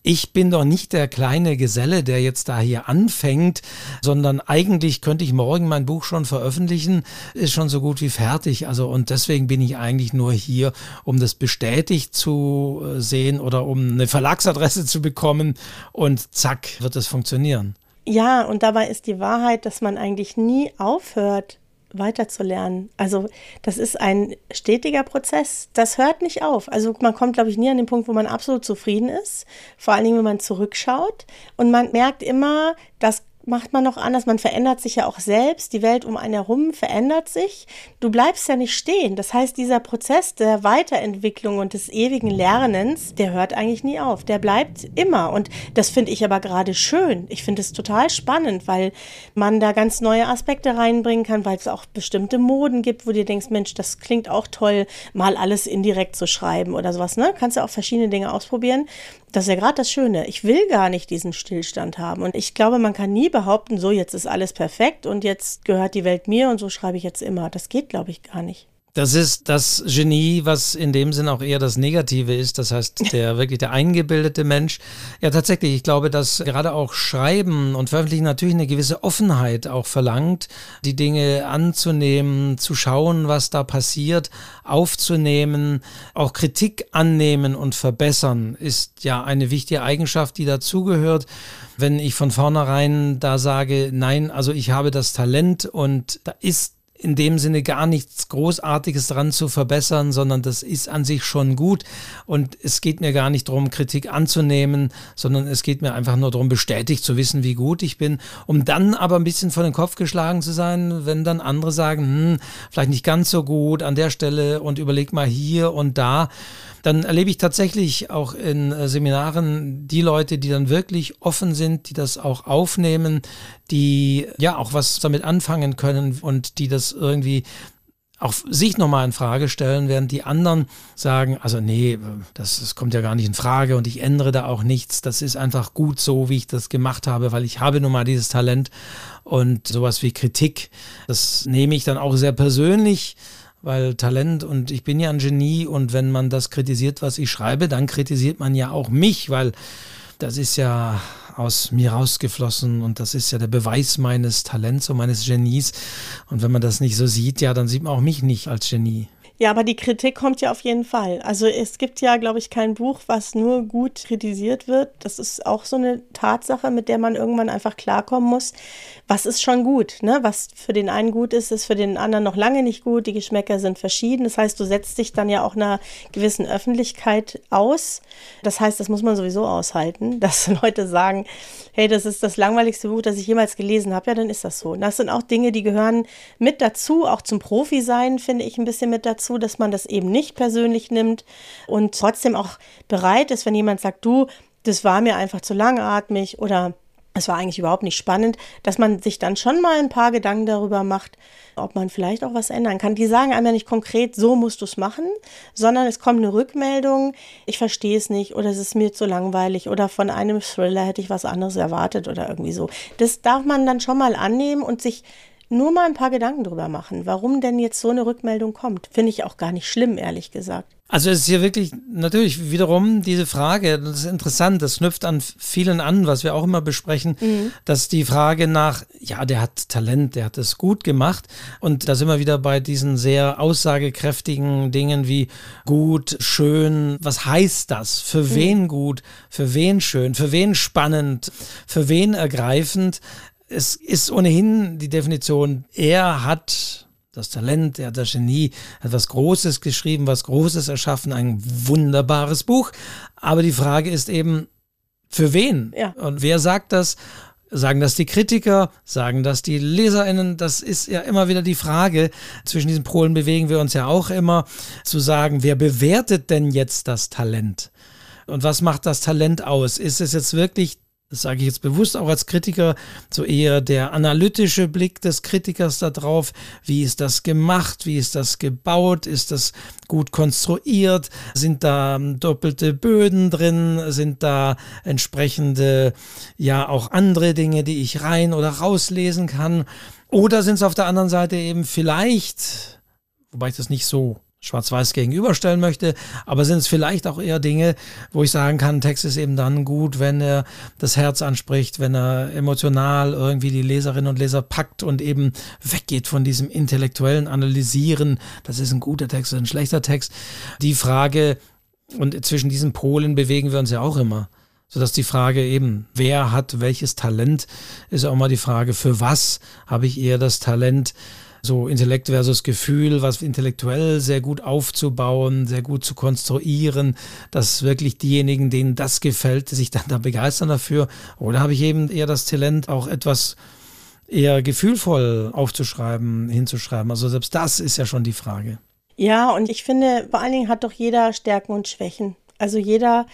ich bin doch nicht der kleine Geselle, der jetzt da hier anfängt, sondern eigentlich könnte ich morgen mein Buch schon veröffentlichen, ist schon so gut wie fertig. Also und deswegen bin ich eigentlich nur hier, um das bestätigt zu äh, sehen oder um eine Verlagsadresse zu bekommen und zack, wird es funktionieren. Ja, und dabei ist die Wahrheit, dass man eigentlich nie aufhört, weiterzulernen. Also das ist ein stetiger Prozess. Das hört nicht auf. Also man kommt, glaube ich, nie an den Punkt, wo man absolut zufrieden ist. Vor allen Dingen, wenn man zurückschaut. Und man merkt immer, dass macht man noch anders. Man verändert sich ja auch selbst. Die Welt um einen herum verändert sich. Du bleibst ja nicht stehen. Das heißt, dieser Prozess der Weiterentwicklung und des ewigen Lernens, der hört eigentlich nie auf. Der bleibt immer. Und das finde ich aber gerade schön. Ich finde es total spannend, weil man da ganz neue Aspekte reinbringen kann, weil es auch bestimmte Moden gibt, wo du denkst, Mensch, das klingt auch toll, mal alles indirekt zu schreiben oder sowas. Ne? Kannst du auch verschiedene Dinge ausprobieren. Das ist ja gerade das Schöne. Ich will gar nicht diesen Stillstand haben. Und ich glaube, man kann nie behaupten, so jetzt ist alles perfekt und jetzt gehört die Welt mir und so schreibe ich jetzt immer. Das geht, glaube ich, gar nicht. Das ist das Genie, was in dem Sinn auch eher das Negative ist. Das heißt, der [laughs] wirklich der eingebildete Mensch. Ja, tatsächlich. Ich glaube, dass gerade auch Schreiben und Veröffentlichen natürlich eine gewisse Offenheit auch verlangt, die Dinge anzunehmen, zu schauen, was da passiert, aufzunehmen, auch Kritik annehmen und verbessern ist ja eine wichtige Eigenschaft, die dazugehört wenn ich von vornherein da sage, nein, also ich habe das Talent und da ist in dem Sinne gar nichts Großartiges dran zu verbessern, sondern das ist an sich schon gut. Und es geht mir gar nicht darum, Kritik anzunehmen, sondern es geht mir einfach nur darum, bestätigt zu wissen, wie gut ich bin, um dann aber ein bisschen vor den Kopf geschlagen zu sein, wenn dann andere sagen, hm, vielleicht nicht ganz so gut an der Stelle und überleg mal hier und da dann erlebe ich tatsächlich auch in äh, Seminaren die Leute, die dann wirklich offen sind, die das auch aufnehmen, die ja auch was damit anfangen können und die das irgendwie auch sich nochmal in Frage stellen, während die anderen sagen, also nee, das, das, kommt ja gar nicht in Frage und ich ändere da auch nichts. Das ist einfach gut so, wie ich das gemacht habe, weil ich habe nun mal dieses Talent und sowas wie Kritik, das nehme ich dann auch sehr persönlich weil Talent und ich bin ja ein Genie und wenn man das kritisiert, was ich schreibe, dann kritisiert man ja auch mich, weil das ist ja aus mir rausgeflossen und das ist ja der Beweis meines Talents und meines Genies. Und wenn man das nicht so sieht, ja, dann sieht man auch mich nicht als Genie. Ja, aber die Kritik kommt ja auf jeden Fall. Also es gibt ja, glaube ich, kein Buch, was nur gut kritisiert wird. Das ist auch so eine Tatsache, mit der man irgendwann einfach klarkommen muss. Was ist schon gut? Ne? Was für den einen gut ist, ist für den anderen noch lange nicht gut. Die Geschmäcker sind verschieden. Das heißt, du setzt dich dann ja auch einer gewissen Öffentlichkeit aus. Das heißt, das muss man sowieso aushalten, [laughs] dass Leute sagen, hey, das ist das langweiligste Buch, das ich jemals gelesen habe. Ja, dann ist das so. Und das sind auch Dinge, die gehören mit dazu. Auch zum Profi sein, finde ich, ein bisschen mit dazu dazu, dass man das eben nicht persönlich nimmt und trotzdem auch bereit ist, wenn jemand sagt, du, das war mir einfach zu langatmig oder es war eigentlich überhaupt nicht spannend, dass man sich dann schon mal ein paar Gedanken darüber macht, ob man vielleicht auch was ändern kann. Die sagen einem ja nicht konkret, so musst du es machen, sondern es kommt eine Rückmeldung, ich verstehe es nicht oder es ist mir zu langweilig oder von einem Thriller hätte ich was anderes erwartet oder irgendwie so. Das darf man dann schon mal annehmen und sich nur mal ein paar Gedanken drüber machen, warum denn jetzt so eine Rückmeldung kommt. Finde ich auch gar nicht schlimm, ehrlich gesagt. Also es ist hier wirklich natürlich wiederum diese Frage, das ist interessant, das knüpft an vielen an, was wir auch immer besprechen, mhm. dass die Frage nach, ja, der hat Talent, der hat es gut gemacht und da sind wir wieder bei diesen sehr aussagekräftigen Dingen wie gut, schön, was heißt das? Für mhm. wen gut, für wen schön, für wen spannend, für wen ergreifend? Es ist ohnehin die Definition, er hat das Talent, er hat das Genie, hat was Großes geschrieben, was Großes erschaffen, ein wunderbares Buch. Aber die Frage ist eben, für wen? Ja. Und wer sagt das? Sagen das die Kritiker? Sagen das die LeserInnen? Das ist ja immer wieder die Frage. Zwischen diesen Polen bewegen wir uns ja auch immer, zu sagen, wer bewertet denn jetzt das Talent? Und was macht das Talent aus? Ist es jetzt wirklich das sage ich jetzt bewusst auch als Kritiker, so eher der analytische Blick des Kritikers darauf, wie ist das gemacht, wie ist das gebaut, ist das gut konstruiert, sind da doppelte Böden drin, sind da entsprechende, ja auch andere Dinge, die ich rein oder rauslesen kann, oder sind es auf der anderen Seite eben vielleicht, wobei ich das nicht so schwarz-weiß gegenüberstellen möchte, aber sind es vielleicht auch eher Dinge, wo ich sagen kann, Text ist eben dann gut, wenn er das Herz anspricht, wenn er emotional irgendwie die Leserinnen und Leser packt und eben weggeht von diesem intellektuellen Analysieren, das ist ein guter Text oder ein schlechter Text. Die Frage, und zwischen diesen Polen bewegen wir uns ja auch immer sodass die Frage eben, wer hat welches Talent, ist auch mal die Frage, für was habe ich eher das Talent, so Intellekt versus Gefühl, was intellektuell sehr gut aufzubauen, sehr gut zu konstruieren, dass wirklich diejenigen, denen das gefällt, sich dann da begeistern dafür. Oder habe ich eben eher das Talent, auch etwas eher gefühlvoll aufzuschreiben, hinzuschreiben. Also selbst das ist ja schon die Frage. Ja, und ich finde, vor allen Dingen hat doch jeder Stärken und Schwächen. Also jeder,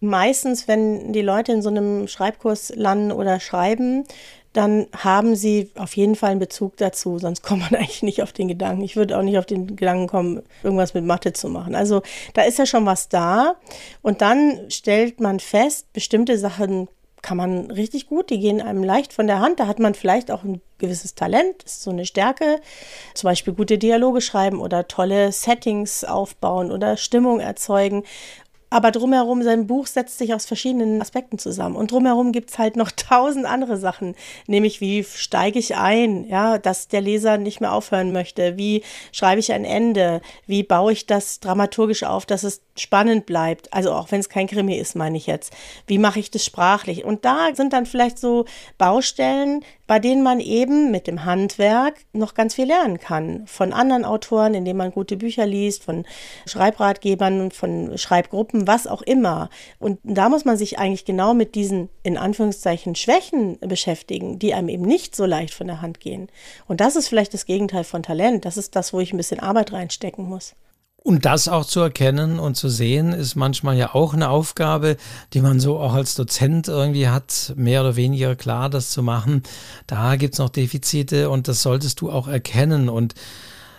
meistens, wenn die Leute in so einem Schreibkurs landen oder schreiben, dann haben sie auf jeden Fall einen Bezug dazu, sonst [laughs] kommt man eigentlich nicht auf den Gedanken. Ich würde auch nicht auf den Gedanken kommen, irgendwas mit Mathe zu machen. Also da ist ja schon was da und dann stellt man fest, bestimmte Sachen kann man richtig gut, die gehen einem leicht von der Hand. Da hat man vielleicht auch ein gewisses Talent, ist so eine Stärke. Zum Beispiel gute Dialoge schreiben oder tolle Settings aufbauen oder Stimmung erzeugen. Aber drumherum, sein Buch setzt sich aus verschiedenen Aspekten zusammen. Und drumherum gibt's halt noch [laughs] tausend andere Sachen. Nämlich, wie steige ich ein, ja, dass der Leser nicht mehr aufhören möchte? Wie schreibe ich ein Ende? Wie baue ich das dramaturgisch auf, dass es spannend bleibt? Also auch wenn es kein Krimi ist, meine ich jetzt. Wie mache ich das sprachlich? Und da sind dann vielleicht so Baustellen, bei denen man eben mit dem Handwerk noch ganz viel lernen kann. Von anderen Autoren, indem man gute Bücher liest, von Schreibratgebern, von Schreibgruppen, was auch immer. Und da muss man sich eigentlich genau mit diesen, in Anführungszeichen, Schwächen beschäftigen, die einem eben nicht so leicht von der Hand gehen. Und das ist vielleicht das Gegenteil von Talent. Das ist das, wo ich ein bisschen Arbeit reinstecken muss. Und das auch zu erkennen und zu sehen, ist manchmal ja auch eine Aufgabe, die man so auch als Dozent irgendwie hat, mehr oder weniger klar das zu machen. Da gibt es noch Defizite und das solltest du auch erkennen. Und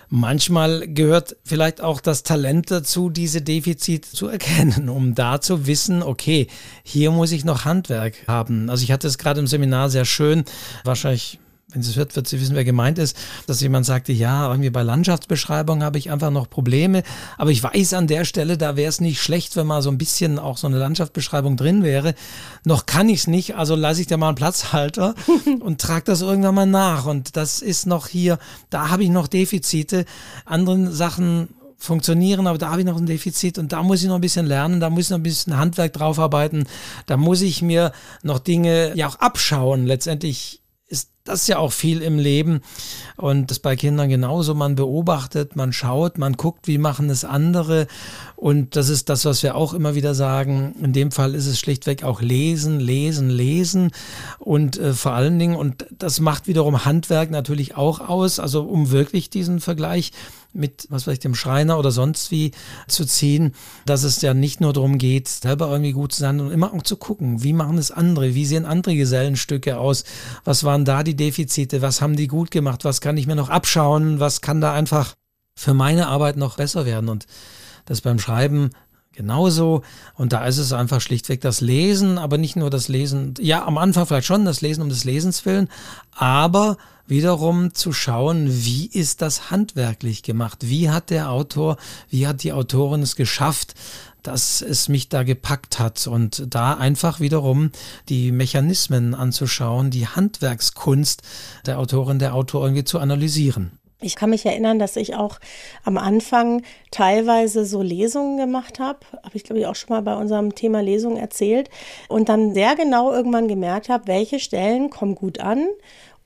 manchmal gehört vielleicht auch das Talent dazu, diese Defizite zu erkennen, um da zu wissen, okay, hier muss ich noch Handwerk haben. Also ich hatte es gerade im Seminar sehr schön, wahrscheinlich wenn sie es hört, wird sie wissen, wer gemeint ist, dass jemand sagte, ja, irgendwie bei Landschaftsbeschreibung habe ich einfach noch Probleme, aber ich weiß an der Stelle, da wäre es nicht schlecht, wenn mal so ein bisschen auch so eine Landschaftsbeschreibung drin wäre. Noch kann ich es nicht, also lasse ich dir mal einen Platzhalter [laughs] und trage das irgendwann mal nach. Und das ist noch hier, da habe ich noch Defizite. Anderen Sachen funktionieren, aber da habe ich noch ein Defizit und da muss ich noch ein bisschen lernen, da muss ich noch ein bisschen Handwerk draufarbeiten, da muss ich mir noch Dinge ja auch abschauen. Letztendlich ist das ja auch viel im Leben und das bei Kindern genauso. Man beobachtet, man schaut, man guckt, wie machen es andere und das ist das, was wir auch immer wieder sagen. In dem Fall ist es schlichtweg auch lesen, lesen, lesen. Und äh, vor allen Dingen, und das macht wiederum Handwerk natürlich auch aus, also um wirklich diesen Vergleich mit, was weiß ich, dem Schreiner oder sonst wie zu ziehen, dass es ja nicht nur darum geht, selber irgendwie gut zu sein, sondern immer auch zu gucken, wie machen es andere, wie sehen andere Gesellenstücke aus, was waren da die Defizite, was haben die gut gemacht, was kann ich mir noch abschauen, was kann da einfach für meine Arbeit noch besser werden? Und das beim Schreiben genauso. Und da ist es einfach schlichtweg das Lesen, aber nicht nur das Lesen, ja, am Anfang vielleicht schon das Lesen um des Lesens willen, aber wiederum zu schauen, wie ist das handwerklich gemacht? Wie hat der Autor, wie hat die Autorin es geschafft, dass es mich da gepackt hat und da einfach wiederum die Mechanismen anzuschauen, die Handwerkskunst der Autorin, der Autor irgendwie zu analysieren. Ich kann mich erinnern, dass ich auch am Anfang teilweise so Lesungen gemacht habe. Habe ich, glaube ich, auch schon mal bei unserem Thema Lesung erzählt. Und dann sehr genau irgendwann gemerkt habe, welche Stellen kommen gut an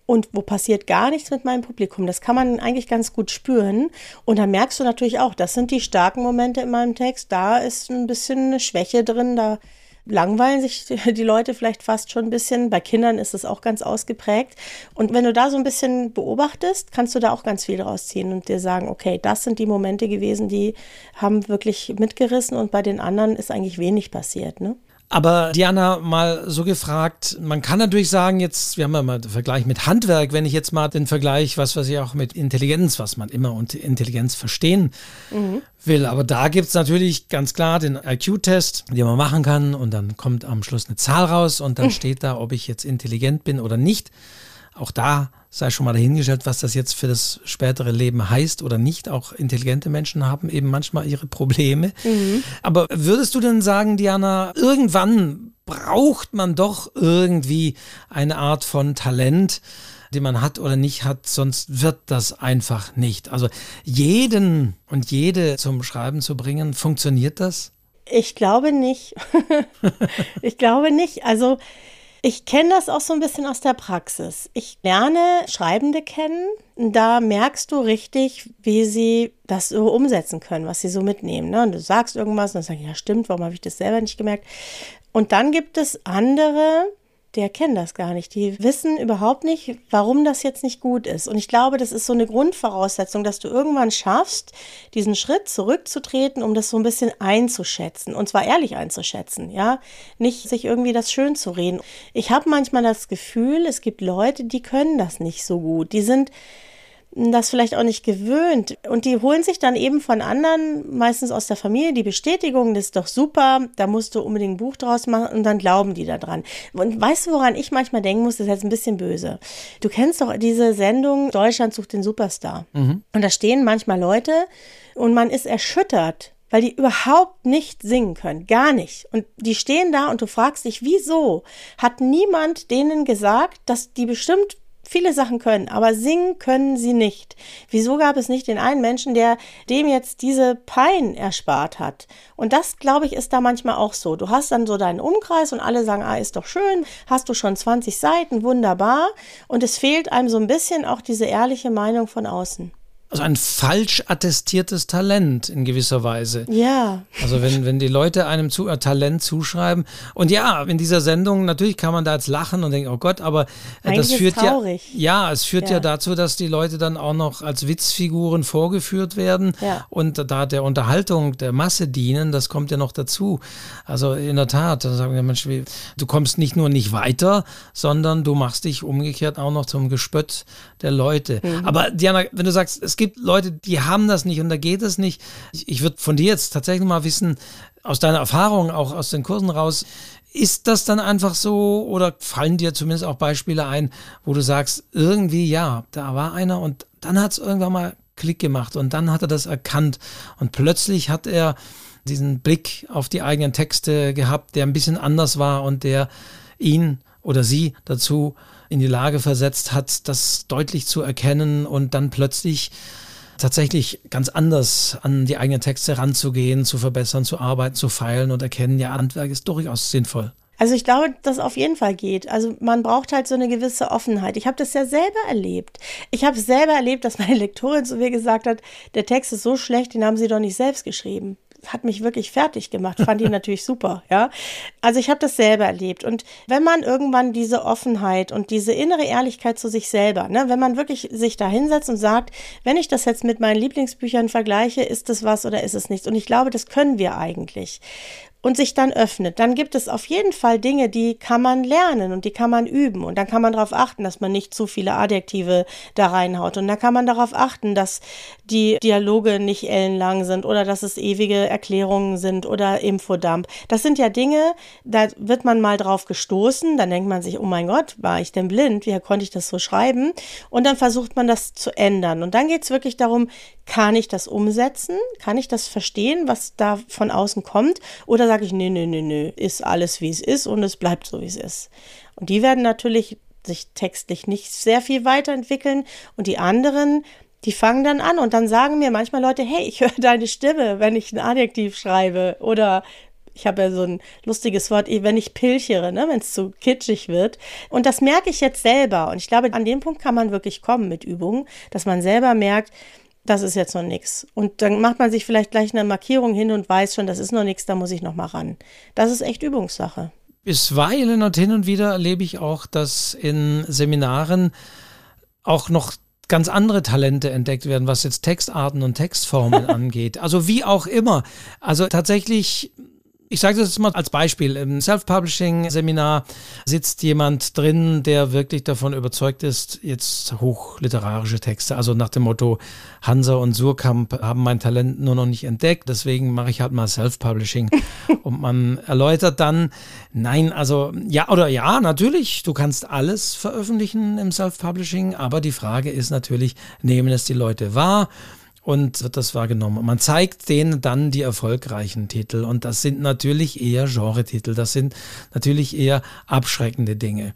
und wo passiert gar nichts mit meinem Publikum. Das kann man eigentlich ganz gut spüren. Und dann merkst du natürlich auch, das sind die starken Momente in meinem Text. Da ist ein bisschen eine Schwäche drin. Da langweilen sich [laughs] die Leute vielleicht fast schon ein bisschen. Bei Kindern ist es auch ganz ausgeprägt. Und wenn du da so ein bisschen beobachtest, kannst du da auch ganz viel draus ziehen und dir sagen, okay, das sind die Momente gewesen, die haben wirklich mitgerissen und bei den anderen ist eigentlich wenig passiert. Ne? Aber Diana, mal so gefragt, man kann natürlich sagen, jetzt, wir haben ja mal den Vergleich mit Handwerk, wenn ich jetzt mal den Vergleich, was weiß ich auch mit Intelligenz, was man immer unter Intelligenz verstehen mhm. will. Aber da gibt es natürlich ganz klar den IQ-Test, den man machen kann und dann kommt am Schluss eine Zahl raus und dann mhm. [laughs] steht da, ob ich jetzt intelligent bin oder nicht. Auch da sei schon mal dahingestellt, was das jetzt für das spätere Leben heißt oder nicht. Auch intelligente Menschen haben eben manchmal ihre Probleme. Mhm. Aber würdest du denn sagen, Diana, irgendwann braucht man doch irgendwie eine Art von Talent, die man hat oder nicht hat, sonst wird das einfach nicht. Also jeden und jede zum Schreiben zu bringen, funktioniert das? Ich glaube nicht. [laughs] ich glaube nicht. Also ich kenne das auch so ein bisschen aus der Praxis. Ich lerne Schreibende kennen. Da merkst du richtig, wie sie das so umsetzen können, was sie so mitnehmen. Ne? Und du sagst irgendwas und dann sagst ja stimmt, warum habe ich das selber nicht gemerkt? Und dann gibt es andere, die erkennen das gar nicht. Die wissen überhaupt nicht, warum das jetzt nicht gut ist. Und ich glaube, das ist so eine Grundvoraussetzung, dass du irgendwann schaffst, diesen Schritt zurückzutreten, um das so ein bisschen einzuschätzen. Und zwar ehrlich einzuschätzen, ja. Nicht sich irgendwie das schön zu reden. Ich habe manchmal das Gefühl, es gibt Leute, die können das nicht so gut. Die sind das vielleicht auch nicht gewöhnt. Und die holen sich dann eben von anderen, meistens aus der Familie, die Bestätigung, das ist doch super, da musst du unbedingt ein Buch draus machen und dann glauben die da dran. Und weißt du, woran ich manchmal denken muss, das ist jetzt ein bisschen böse. Du kennst doch diese Sendung Deutschland sucht den Superstar. Mhm. Und da stehen manchmal Leute und man ist erschüttert, weil die überhaupt nicht singen können, gar nicht. Und die stehen da und du fragst dich, wieso hat niemand denen gesagt, dass die bestimmt viele Sachen können, aber singen können sie nicht. Wieso gab es nicht den einen Menschen, der dem jetzt diese Pein erspart hat? Und das, glaube ich, ist da manchmal auch so. Du hast dann so deinen Umkreis und alle sagen, ah, ist doch schön, hast du schon 20 Seiten, wunderbar. Und es fehlt einem so ein bisschen auch diese ehrliche Meinung von außen also ein falsch attestiertes Talent in gewisser Weise. Ja. Also wenn, wenn die Leute einem zu, äh, Talent zuschreiben. Und ja, in dieser Sendung, natürlich kann man da jetzt lachen und denken, oh Gott, aber äh, das führt ja. Ja, es führt ja. ja. dazu, dass die Leute dann auch noch als Witzfiguren vorgeführt werden ja. und da der Unterhaltung der Masse dienen, das kommt ja noch dazu. Also in der Tat, dann sagen wir, Mensch, du kommst nicht nur nicht weiter, sondern du machst dich umgekehrt auch noch zum Gespött der Leute. Mhm. Aber Diana, wenn du sagst, es gibt gibt Leute, die haben das nicht und da geht es nicht. Ich, ich würde von dir jetzt tatsächlich mal wissen, aus deiner Erfahrung, auch aus den Kursen raus, ist das dann einfach so oder fallen dir zumindest auch Beispiele ein, wo du sagst, irgendwie ja, da war einer und dann hat es irgendwann mal Klick gemacht und dann hat er das erkannt und plötzlich hat er diesen Blick auf die eigenen Texte gehabt, der ein bisschen anders war und der ihn oder sie dazu in die Lage versetzt hat, das deutlich zu erkennen und dann plötzlich tatsächlich ganz anders an die eigenen Texte ranzugehen, zu verbessern, zu arbeiten, zu feilen und erkennen, ja, Handwerk ist durchaus sinnvoll. Also ich glaube, dass auf jeden Fall geht. Also man braucht halt so eine gewisse Offenheit. Ich habe das ja selber erlebt. Ich habe selber erlebt, dass meine Lektorin zu mir gesagt hat, der Text ist so schlecht, den haben Sie doch nicht selbst geschrieben hat mich wirklich fertig gemacht. Fand ihn [laughs] natürlich super, ja. Also ich habe das selber erlebt. Und wenn man irgendwann diese Offenheit und diese innere Ehrlichkeit zu sich selber, ne, wenn man wirklich sich da hinsetzt und sagt, wenn ich das jetzt mit meinen Lieblingsbüchern vergleiche, ist es was oder ist es nichts? Und ich glaube, das können wir eigentlich und sich dann öffnet, dann gibt es auf jeden Fall Dinge, die kann man lernen und die kann man üben. Und dann kann man darauf achten, dass man nicht zu viele Adjektive da reinhaut. Und dann kann man darauf achten, dass die Dialoge nicht ellenlang sind oder dass es ewige Erklärungen sind oder Infodump. Das sind ja Dinge, da wird man mal drauf gestoßen, dann denkt man sich, oh mein Gott, war ich denn blind? Wie konnte ich das so schreiben? Und dann versucht man das zu ändern. Und dann geht es wirklich darum, kann ich das umsetzen? Kann ich das verstehen, was da von außen kommt? Oder sage ich, nee, nee, nee, nee, ist alles wie es ist und es bleibt so wie es ist. Und die werden natürlich sich textlich nicht sehr viel weiterentwickeln und die anderen, die fangen dann an und dann sagen mir manchmal Leute, hey, ich [laughs] höre deine Stimme, wenn ich ein Adjektiv schreibe oder ich habe ja so ein lustiges Wort, wenn ich pilchere, ne, wenn es zu kitschig wird. Und das merke ich jetzt selber. Und ich glaube, an dem Punkt kann man wirklich kommen mit Übungen, dass man selber merkt, das ist jetzt noch nichts. Und dann macht man sich vielleicht gleich eine Markierung hin und weiß schon, das ist noch nichts, da muss ich noch mal ran. Das ist echt Übungssache. Bisweilen und hin und wieder erlebe ich auch, dass in Seminaren auch noch ganz andere Talente entdeckt werden, was jetzt Textarten und Textformen [laughs] angeht. Also wie auch immer. Also tatsächlich Ich sage das jetzt mal als Beispiel. Im Self-Publishing-Seminar sitzt jemand drin, der wirklich davon überzeugt ist, jetzt hochliterarische Texte, also nach dem Motto, Hansa und Surkamp haben mein Talent nur noch nicht entdeckt, deswegen mache ich halt mal Self-Publishing. [laughs] und man erläutert dann, nein, also ja oder ja, natürlich, du kannst alles veröffentlichen im Self-Publishing, aber die Frage ist natürlich, nehmen es die Leute wahr? Und wird das wahrgenommen. Man zeigt denen dann die erfolgreichen Titel und das sind natürlich eher Genre-Titel, das sind natürlich eher abschreckende Dinge.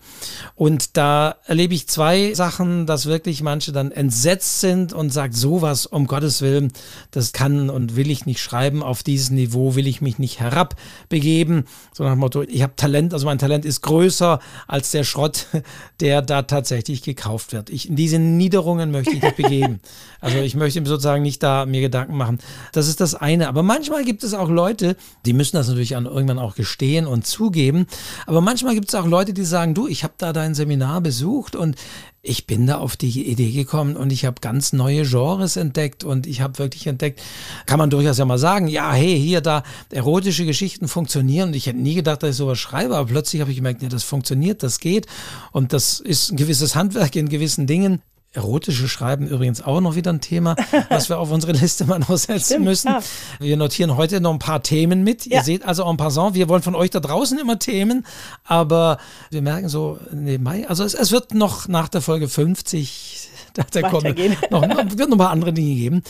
Und da erlebe ich zwei Sachen, dass wirklich manche dann entsetzt sind und sagt, sowas um Gottes Willen, das kann und will ich nicht schreiben, auf dieses Niveau will ich mich nicht herabbegeben, so nach dem Motto, ich habe Talent, also mein Talent ist größer als der Schrott, [laughs] der da tatsächlich gekauft wird. Ich, in diese Niederungen möchte ich nicht begeben. [laughs] Also ich möchte sozusagen sozusagen nicht da mir Gedanken machen. Das ist das eine. Aber manchmal gibt es auch Leute, die müssen das natürlich irgendwann auch gestehen und zugeben. Aber manchmal gibt es auch Leute, die sagen, du, ich habe da dein Seminar besucht und ich bin da auf die Idee gekommen und ich habe ganz neue Genres entdeckt und ich habe wirklich entdeckt, kann man durchaus ja mal sagen, ja, hey, hier da erotische Geschichten funktionieren und ich hätte nie gedacht, dass ich sowas schreibe, aber plötzlich habe ich gemerkt, ja, das funktioniert, das geht und das ist ein gewisses Handwerk in gewissen Dingen. Erotische Schreiben übrigens auch noch wieder ein Thema, [laughs] was wir auf unsere Liste mal noch setzen Stimmt, müssen. Ja. Wir notieren heute noch ein paar Themen mit. Ja. Ihr seht also en passant, wir wollen von euch da draußen immer Themen, aber wir merken so nebenbei, also es, es wird noch nach der Folge 50 [laughs] da kommen noch, wird noch ein paar andere Dinge geben.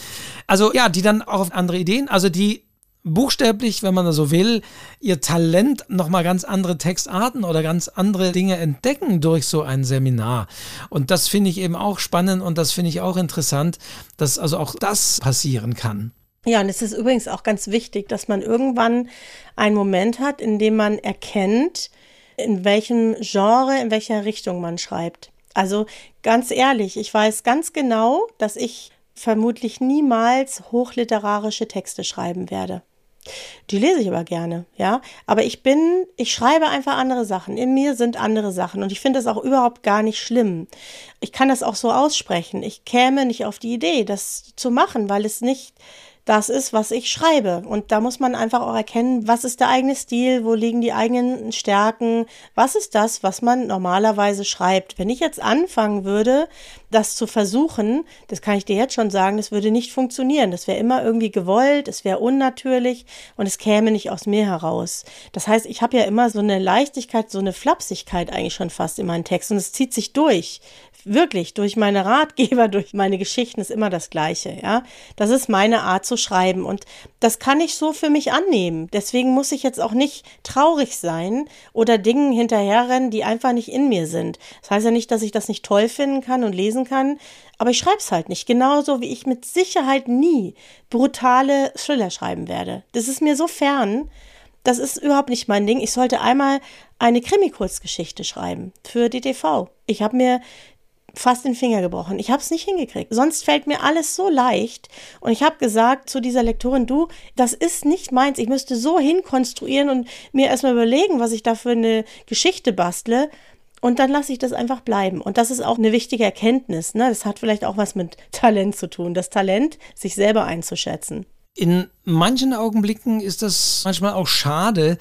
Also ja, die dann auch auf andere Ideen, also die buchstäblich, wenn man so will, ihr Talent nochmal ganz andere Textarten oder ganz andere Dinge entdecken durch so ein Seminar. Und das finde ich eben auch spannend und das finde ich auch interessant, dass also auch das passieren kann. Ja, und es ist übrigens auch ganz wichtig, dass man irgendwann einen Moment hat, in dem man erkennt, in welchem Genre, in welcher Richtung man schreibt. Also ganz ehrlich, ich weiß ganz genau, dass ich vermutlich niemals hochliterarische Texte schreiben werde. Die lese ich aber gerne, ja. Aber ich bin, ich schreibe einfach andere Sachen. In mir sind andere Sachen und ich finde das auch überhaupt gar nicht schlimm. Ich kann das auch so aussprechen. Ich käme nicht auf die Idee, das zu machen, weil es nicht das ist, was ich schreibe. Und da muss man einfach auch erkennen, was ist der eigene Stil, wo liegen die eigenen Stärken, was ist das, was man normalerweise schreibt. Wenn ich jetzt anfangen würde, das zu versuchen, das kann ich dir jetzt schon sagen, das würde nicht funktionieren. Das wäre immer irgendwie gewollt, es wäre unnatürlich und es käme nicht aus mir heraus. Das heißt, ich habe ja immer so eine Leichtigkeit, so eine Flapsigkeit eigentlich schon fast in meinen Texten und es zieht sich durch wirklich durch meine Ratgeber, [laughs] durch meine Geschichten ist immer das Gleiche, ja. Das ist meine Art zu schreiben und das kann ich so für mich annehmen. Deswegen muss ich jetzt auch nicht traurig sein oder Dingen hinterherrennen, die einfach nicht in mir sind. Das heißt ja nicht, dass ich das nicht toll finden kann und lesen kann, aber ich schreibe es halt nicht. Genauso wie ich mit Sicherheit nie brutale Thriller schreiben werde. Das ist mir so fern. Das ist überhaupt nicht mein Ding. Ich sollte einmal eine Krimi-Kurzgeschichte schreiben für die TV. Ich habe mir fast den Finger gebrochen. Ich habe es nicht hingekriegt. Sonst fällt mir alles so leicht. Und ich habe gesagt zu dieser Lektorin, du, das ist nicht meins. Ich müsste so hinkonstruieren und mir erstmal überlegen, was ich da für eine Geschichte bastle. Und dann lasse ich das einfach bleiben. Und das ist auch eine wichtige Erkenntnis. Ne? Das hat vielleicht auch was mit Talent zu tun. Das Talent, sich selber einzuschätzen. In manchen Augenblicken ist das manchmal auch schade,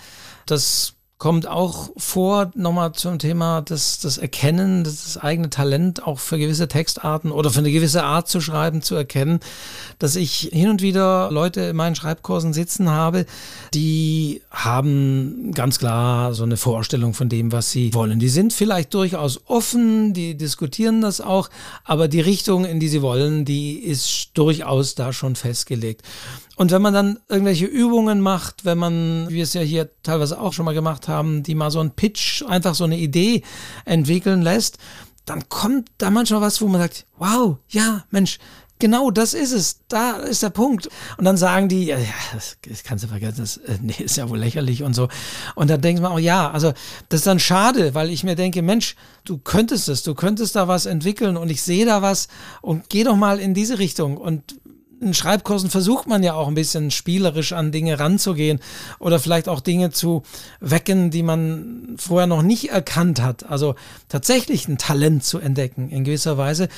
dass kommt auch vor, nochmal zum Thema des, des Erkennen, das eigene Talent auch für gewisse Textarten oder für eine gewisse Art zu schreiben zu erkennen, dass ich hin und wieder Leute in meinen Schreibkursen sitzen habe, die haben ganz klar so eine Vorstellung von dem, was sie wollen. Die sind vielleicht durchaus offen, die diskutieren das auch, aber die Richtung, in die sie wollen, die ist durchaus da schon festgelegt. Und wenn man dann irgendwelche Übungen macht, wenn man, wie wir es ja hier teilweise auch schon mal gemacht haben, die mal so einen Pitch, einfach so eine Idee entwickeln lässt, dann kommt da manchmal was, wo man sagt, wow, ja, Mensch, genau das ist es, da ist der Punkt. Und dann sagen die, ja, das, das kannst du vergessen, das äh, nee, ist ja wohl lächerlich und so. Und dann denkt man auch, ja, also das ist dann schade, weil ich mir denke, Mensch, du könntest es, du könntest da was entwickeln und ich sehe da was und geh doch mal in diese Richtung. Und in Schreibkursen versucht man ja auch ein bisschen spielerisch an Dinge ranzugehen oder vielleicht auch Dinge zu wecken, die man vorher noch nicht erkannt hat. Also tatsächlich ein Talent zu entdecken in gewisser Weise.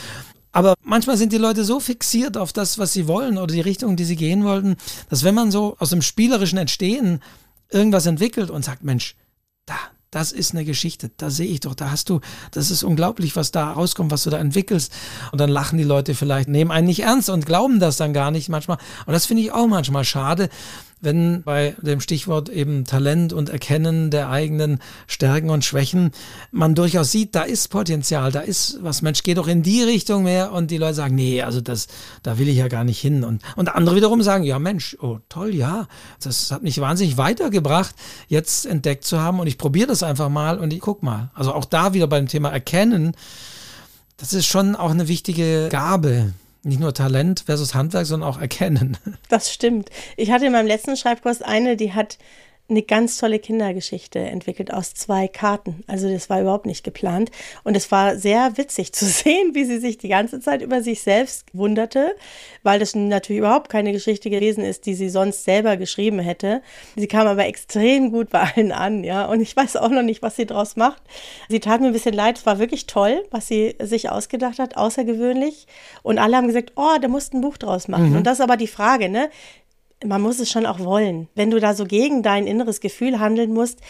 Aber manchmal sind die Leute so fixiert auf das, was sie wollen oder die Richtung, die sie gehen wollten, dass wenn man so aus dem spielerischen Entstehen irgendwas entwickelt und sagt, Mensch, da, das ist eine Geschichte, da sehe ich doch, da hast du, das ist unglaublich, was da rauskommt, was du da entwickelst. Und dann lachen die Leute vielleicht, nehmen einen nicht ernst und glauben das dann gar nicht manchmal. Und das finde ich auch manchmal schade, wenn bei dem Stichwort eben Talent und Erkennen der eigenen Stärken und Schwächen man durchaus sieht, da ist Potenzial, da ist was, Mensch, geh doch in die Richtung mehr. Und die Leute sagen, nee, also das, da will ich ja gar nicht hin. Und, und andere wiederum sagen, ja Mensch, oh toll, ja, das hat mich wahnsinnig weitergebracht, jetzt entdeckt zu haben. Und ich probiere das einfach mal. Und ich guck mal. Also auch da wieder beim Thema Erkennen, das ist schon auch eine wichtige Gabe nicht nur Talent versus Handwerk, sondern auch Erkennen. Das stimmt. Ich hatte in meinem letzten Schreibkurs eine, die hat eine ganz tolle Kindergeschichte entwickelt aus zwei Karten. Also das war überhaupt nicht geplant. Und es war sehr witzig zu [laughs] sehen, wie sie sich die ganze Zeit über sich selbst wunderte, weil das natürlich überhaupt keine Geschichte gewesen ist, die sie sonst selber geschrieben hätte. Sie kam aber extrem gut bei allen an, ja. Und ich weiß auch noch nicht, was sie draus macht. Sie tat mir ein bisschen leid. Es war wirklich toll, was sie sich ausgedacht hat, außergewöhnlich. Und alle haben gesagt, oh, da musst ein Buch draus machen. Mhm. Und das ist aber die Frage, ne? Man muss es schon auch wollen. Wenn du da so gegen dein inneres Gefühl handeln musst,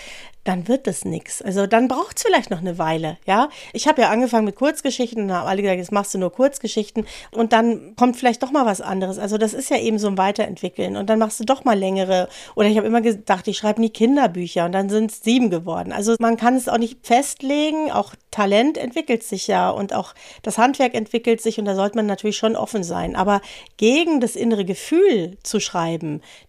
dann wird das nichts. Also dann braucht es vielleicht noch eine Weile, ja. Ich habe ja angefangen mit Kurzgeschichten und haben alle gesagt, jetzt machst du nur Kurzgeschichten und dann kommt vielleicht doch mal was anderes. Also das ist ja eben so ein Weiterentwickeln und dann machst du doch mal längere. Oder ich habe immer gedacht, ich schreibe nie Kinderbücher und dann sind es sieben geworden. Also man kann es auch nicht festlegen. Auch Talent entwickelt sich ja und auch das Handwerk entwickelt sich und da sollte man natürlich schon offen sein. Aber gegen das innere Gefühl zu schreiben,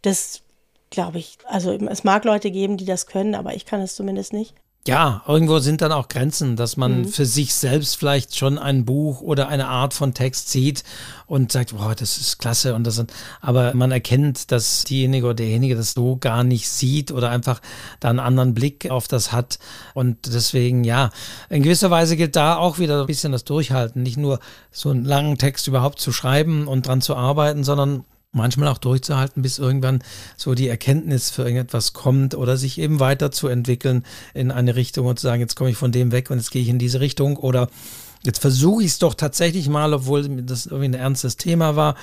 das glaube ich. Also es mag Leute geben, die das können, aber ich kann es zumindest nicht. Ja, irgendwo sind dann auch Grenzen, dass man mhm. für sich selbst vielleicht schon ein Buch oder eine Art von Text sieht und sagt, boah, das ist klasse und das sind, aber man erkennt, dass diejenige oder derjenige das so gar nicht sieht oder einfach da einen anderen Blick auf das hat und deswegen, ja, in gewisser Weise gilt da auch wieder ein bisschen das Durchhalten, nicht nur so einen langen Text überhaupt zu schreiben und dran zu arbeiten, sondern manchmal auch durchzuhalten, bis irgendwann so die Erkenntnis für irgendetwas kommt oder sich eben weiterzuentwickeln in eine Richtung und zu sagen, jetzt komme ich von dem weg und jetzt gehe ich in diese Richtung oder jetzt versuche ich es doch tatsächlich mal, obwohl das irgendwie ein ernstes Thema war,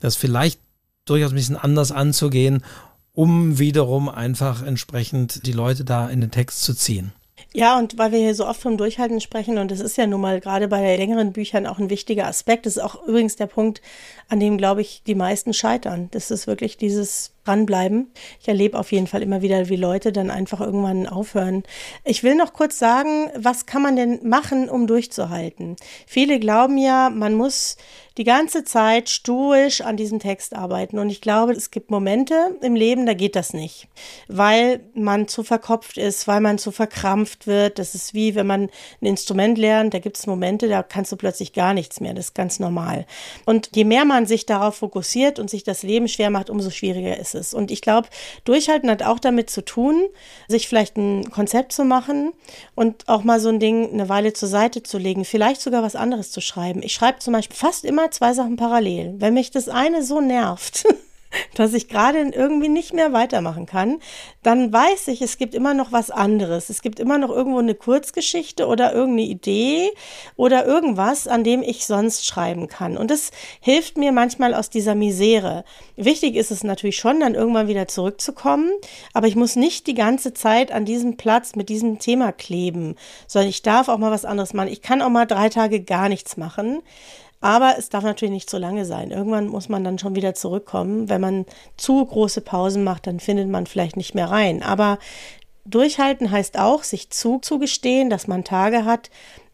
das vielleicht durchaus ein bisschen anders anzugehen, um wiederum einfach entsprechend die Leute da in den Text zu ziehen. Ja, und weil wir hier so oft vom Durchhalten sprechen, und das ist ja nun mal gerade bei längeren Büchern auch ein wichtiger Aspekt, das ist auch übrigens der Punkt, an dem, glaube ich, die meisten scheitern. Das ist wirklich dieses dranbleiben. Ich erlebe auf jeden Fall immer wieder, wie Leute dann einfach irgendwann aufhören. Ich will noch kurz sagen, was kann man denn machen, um durchzuhalten? Viele glauben ja, man muss die ganze Zeit stoisch an diesem Text arbeiten. Und ich glaube, es gibt Momente im Leben, da geht das nicht, weil man zu verkopft ist, weil man zu verkrampft wird. Das ist wie, wenn man ein Instrument lernt, da gibt es Momente, da kannst du plötzlich gar nichts mehr. Das ist ganz normal. Und je mehr man sich darauf fokussiert und sich das Leben schwer macht, umso schwieriger ist es. Und ich glaube, Durchhalten hat auch damit zu tun, sich vielleicht ein Konzept zu machen und auch mal so ein Ding eine Weile zur Seite zu legen, vielleicht sogar was anderes zu schreiben. Ich schreibe zum Beispiel fast immer zwei Sachen parallel. Wenn mich das eine so nervt, [laughs] [laughs] dass ich gerade irgendwie nicht mehr weitermachen kann, dann weiß ich, es gibt immer noch was anderes. Es gibt immer noch irgendwo eine Kurzgeschichte oder irgendeine Idee oder irgendwas, an dem ich sonst schreiben kann. Und das hilft mir manchmal aus dieser Misere. Wichtig ist es natürlich schon, dann irgendwann wieder zurückzukommen, aber ich muss nicht die ganze Zeit an diesem Platz mit diesem Thema kleben, sondern ich darf auch mal was anderes machen. Ich kann auch mal drei Tage gar nichts machen. Aber es darf natürlich nicht zu lange sein. Irgendwann muss man dann schon wieder zurückkommen. Wenn man zu große Pausen macht, dann findet man vielleicht nicht mehr rein. Aber durchhalten heißt auch, sich zuzugestehen, dass man Tage hat,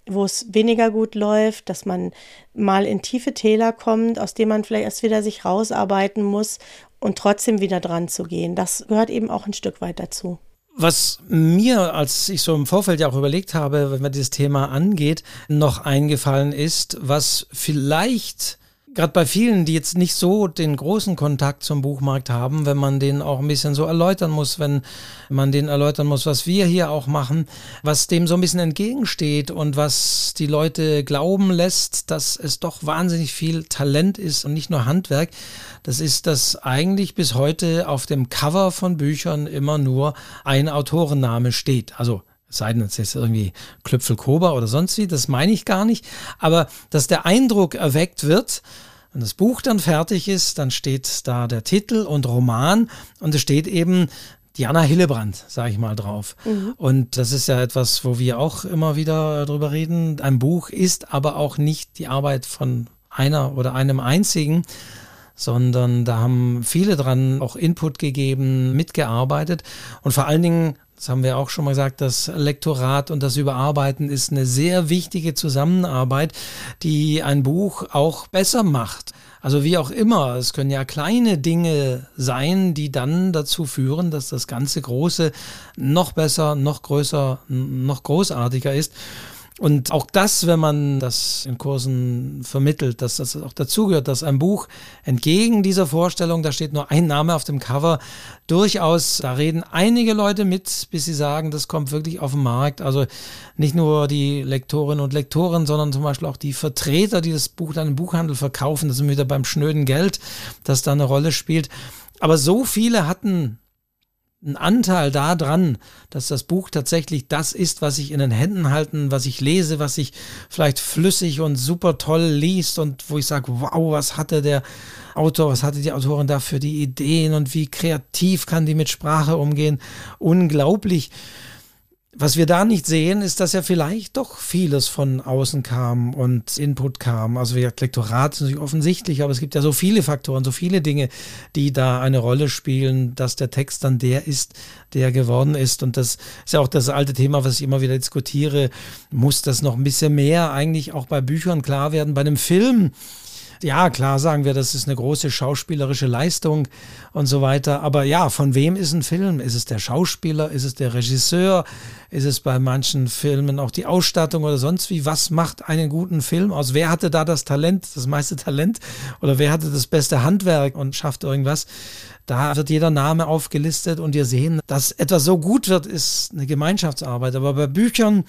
wo es weniger gut läuft, dass man mal in tiefe Täler kommt, aus denen man vielleicht erst wieder sich rausarbeiten muss und trotzdem wieder dran zu gehen. Das gehört eben auch ein Stück weit dazu. Was mir, als ich so im Vorfeld ja auch überlegt habe, wenn man dieses Thema angeht, noch eingefallen ist, was vielleicht gerade bei vielen, die jetzt nicht so den großen Kontakt zum Buchmarkt haben, wenn man den auch ein bisschen so erläutern muss, wenn man den erläutern muss, was wir hier auch machen, was dem so ein bisschen entgegensteht und was die Leute glauben lässt, dass es doch wahnsinnig viel Talent ist und nicht nur Handwerk, das ist, dass eigentlich bis heute auf dem Cover von Büchern immer nur ein Autorenname steht. Also es sei denn, es ist irgendwie Klüpfelkober oder sonst wie, das meine ich gar nicht. Aber dass der Eindruck erweckt wird, wenn das Buch dann fertig ist, dann steht da der Titel und Roman und es steht eben Diana Hillebrand, sage ich mal drauf. Mhm. Und das ist ja etwas, wo wir auch immer wieder drüber reden. Ein Buch ist aber auch nicht die Arbeit von einer oder einem einzigen, sondern da haben viele dran auch Input gegeben, mitgearbeitet und vor allen Dingen das haben wir auch schon mal gesagt, das Lektorat und das Überarbeiten ist eine sehr wichtige Zusammenarbeit, die ein Buch auch besser macht. Also wie auch immer, es können ja kleine Dinge sein, die dann dazu führen, dass das ganze Große noch besser, noch größer, noch großartiger ist. Und auch das, wenn man das in Kursen vermittelt, dass das auch dazugehört, dass ein Buch entgegen dieser Vorstellung, da steht nur ein Name auf dem Cover, durchaus, da reden einige Leute mit, bis sie sagen, das kommt wirklich auf den Markt. Also nicht nur die Lektorinnen und Lektoren, sondern zum Beispiel auch die Vertreter, die das Buch dann im Buchhandel verkaufen. Das sind wieder beim schnöden Geld, das da eine Rolle spielt. Aber so viele hatten ein Anteil daran, dass das Buch tatsächlich das ist, was ich in den Händen halten, was ich lese, was ich vielleicht flüssig und super toll liest und wo ich sage, wow, was hatte der Autor, was hatte die Autorin da für die Ideen und wie kreativ kann die mit Sprache umgehen. Unglaublich. Was wir da nicht sehen, ist, dass ja vielleicht doch vieles von außen kam und Input kam. Also wie gesagt, Lektorat ist natürlich offensichtlich, aber es gibt ja so viele Faktoren, so viele Dinge, die da eine Rolle spielen, dass der Text dann der ist, der geworden ist. Und das ist ja auch das alte Thema, was ich immer wieder diskutiere. Muss das noch ein bisschen mehr eigentlich auch bei Büchern klar werden? Bei einem Film ja, klar sagen wir, das ist eine große schauspielerische Leistung und so weiter. Aber ja, von wem ist ein Film? Ist es der Schauspieler? Ist es der Regisseur? Ist es bei manchen Filmen auch die Ausstattung oder sonst wie? Was macht einen guten Film aus? Wer hatte da das Talent, das meiste Talent? Oder wer hatte das beste Handwerk und schafft irgendwas? Da wird jeder Name aufgelistet und wir sehen, dass etwas so gut wird, ist eine Gemeinschaftsarbeit. Aber bei Büchern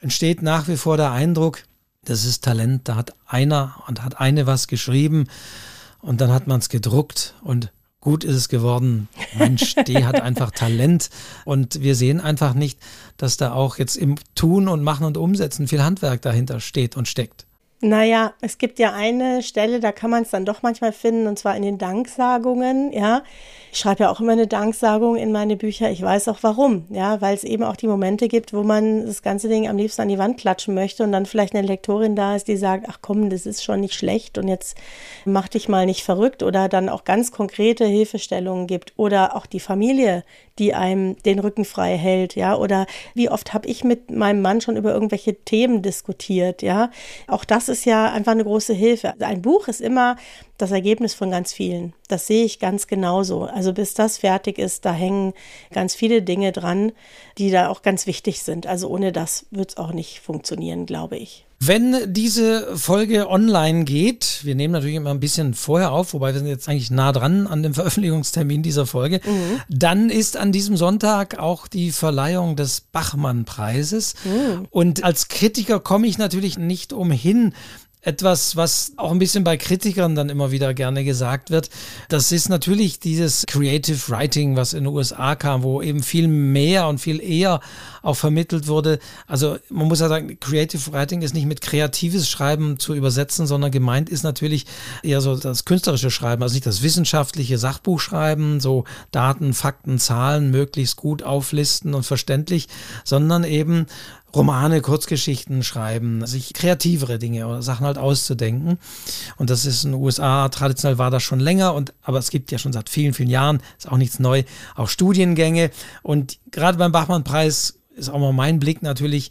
entsteht nach wie vor der Eindruck, das ist Talent, da hat einer und hat eine was geschrieben und dann hat man es gedruckt und gut ist es geworden. Mensch, [laughs] die hat einfach Talent und wir sehen einfach nicht, dass da auch jetzt im Tun und Machen und Umsetzen viel Handwerk dahinter steht und steckt. Naja, es gibt ja eine Stelle, da kann man es dann doch manchmal finden, und zwar in den Danksagungen, ja. Ich schreibe ja auch immer eine Danksagung in meine Bücher. Ich weiß auch warum, ja, weil es eben auch die Momente gibt, wo man das ganze Ding am liebsten an die Wand klatschen möchte und dann vielleicht eine Lektorin da ist, die sagt, ach komm, das ist schon nicht schlecht und jetzt mach dich mal nicht verrückt oder dann auch ganz konkrete Hilfestellungen gibt oder auch die Familie, die einem den Rücken frei hält, ja, oder wie oft habe ich mit meinem Mann schon über irgendwelche Themen diskutiert, ja. Auch das ist ja einfach eine große Hilfe. Ein Buch ist immer das Ergebnis von ganz vielen. Das sehe ich ganz genauso. Also bis das fertig ist, da hängen ganz viele Dinge dran, die da auch ganz wichtig sind. Also ohne das wird es auch nicht funktionieren, glaube ich. Wenn diese Folge online geht, wir nehmen natürlich immer ein bisschen vorher auf, wobei wir sind jetzt eigentlich nah dran an dem Veröffentlichungstermin dieser Folge, mhm. dann ist an diesem Sonntag auch die Verleihung des Bachmann-Preises. Mhm. Und als Kritiker komme ich natürlich nicht umhin, etwas, was auch ein bisschen bei Kritikern dann immer wieder gerne gesagt wird. Das ist natürlich dieses Creative Writing, was in den USA kam, wo eben viel mehr und viel eher auch vermittelt wurde. Also man muss ja sagen, Creative Writing ist nicht mit kreatives Schreiben zu übersetzen, sondern gemeint ist natürlich eher so das künstlerische Schreiben, also nicht das wissenschaftliche Sachbuchschreiben, so Daten, Fakten, Zahlen möglichst gut auflisten und verständlich, sondern eben Romane, Kurzgeschichten schreiben, sich kreativere Dinge oder Sachen halt auszudenken. Und das ist in den USA, traditionell war das schon länger, und, aber es gibt ja schon seit vielen, vielen Jahren, ist auch nichts neu, auch Studiengänge. Und gerade beim Bachmann-Preis ist auch mal mein Blick natürlich,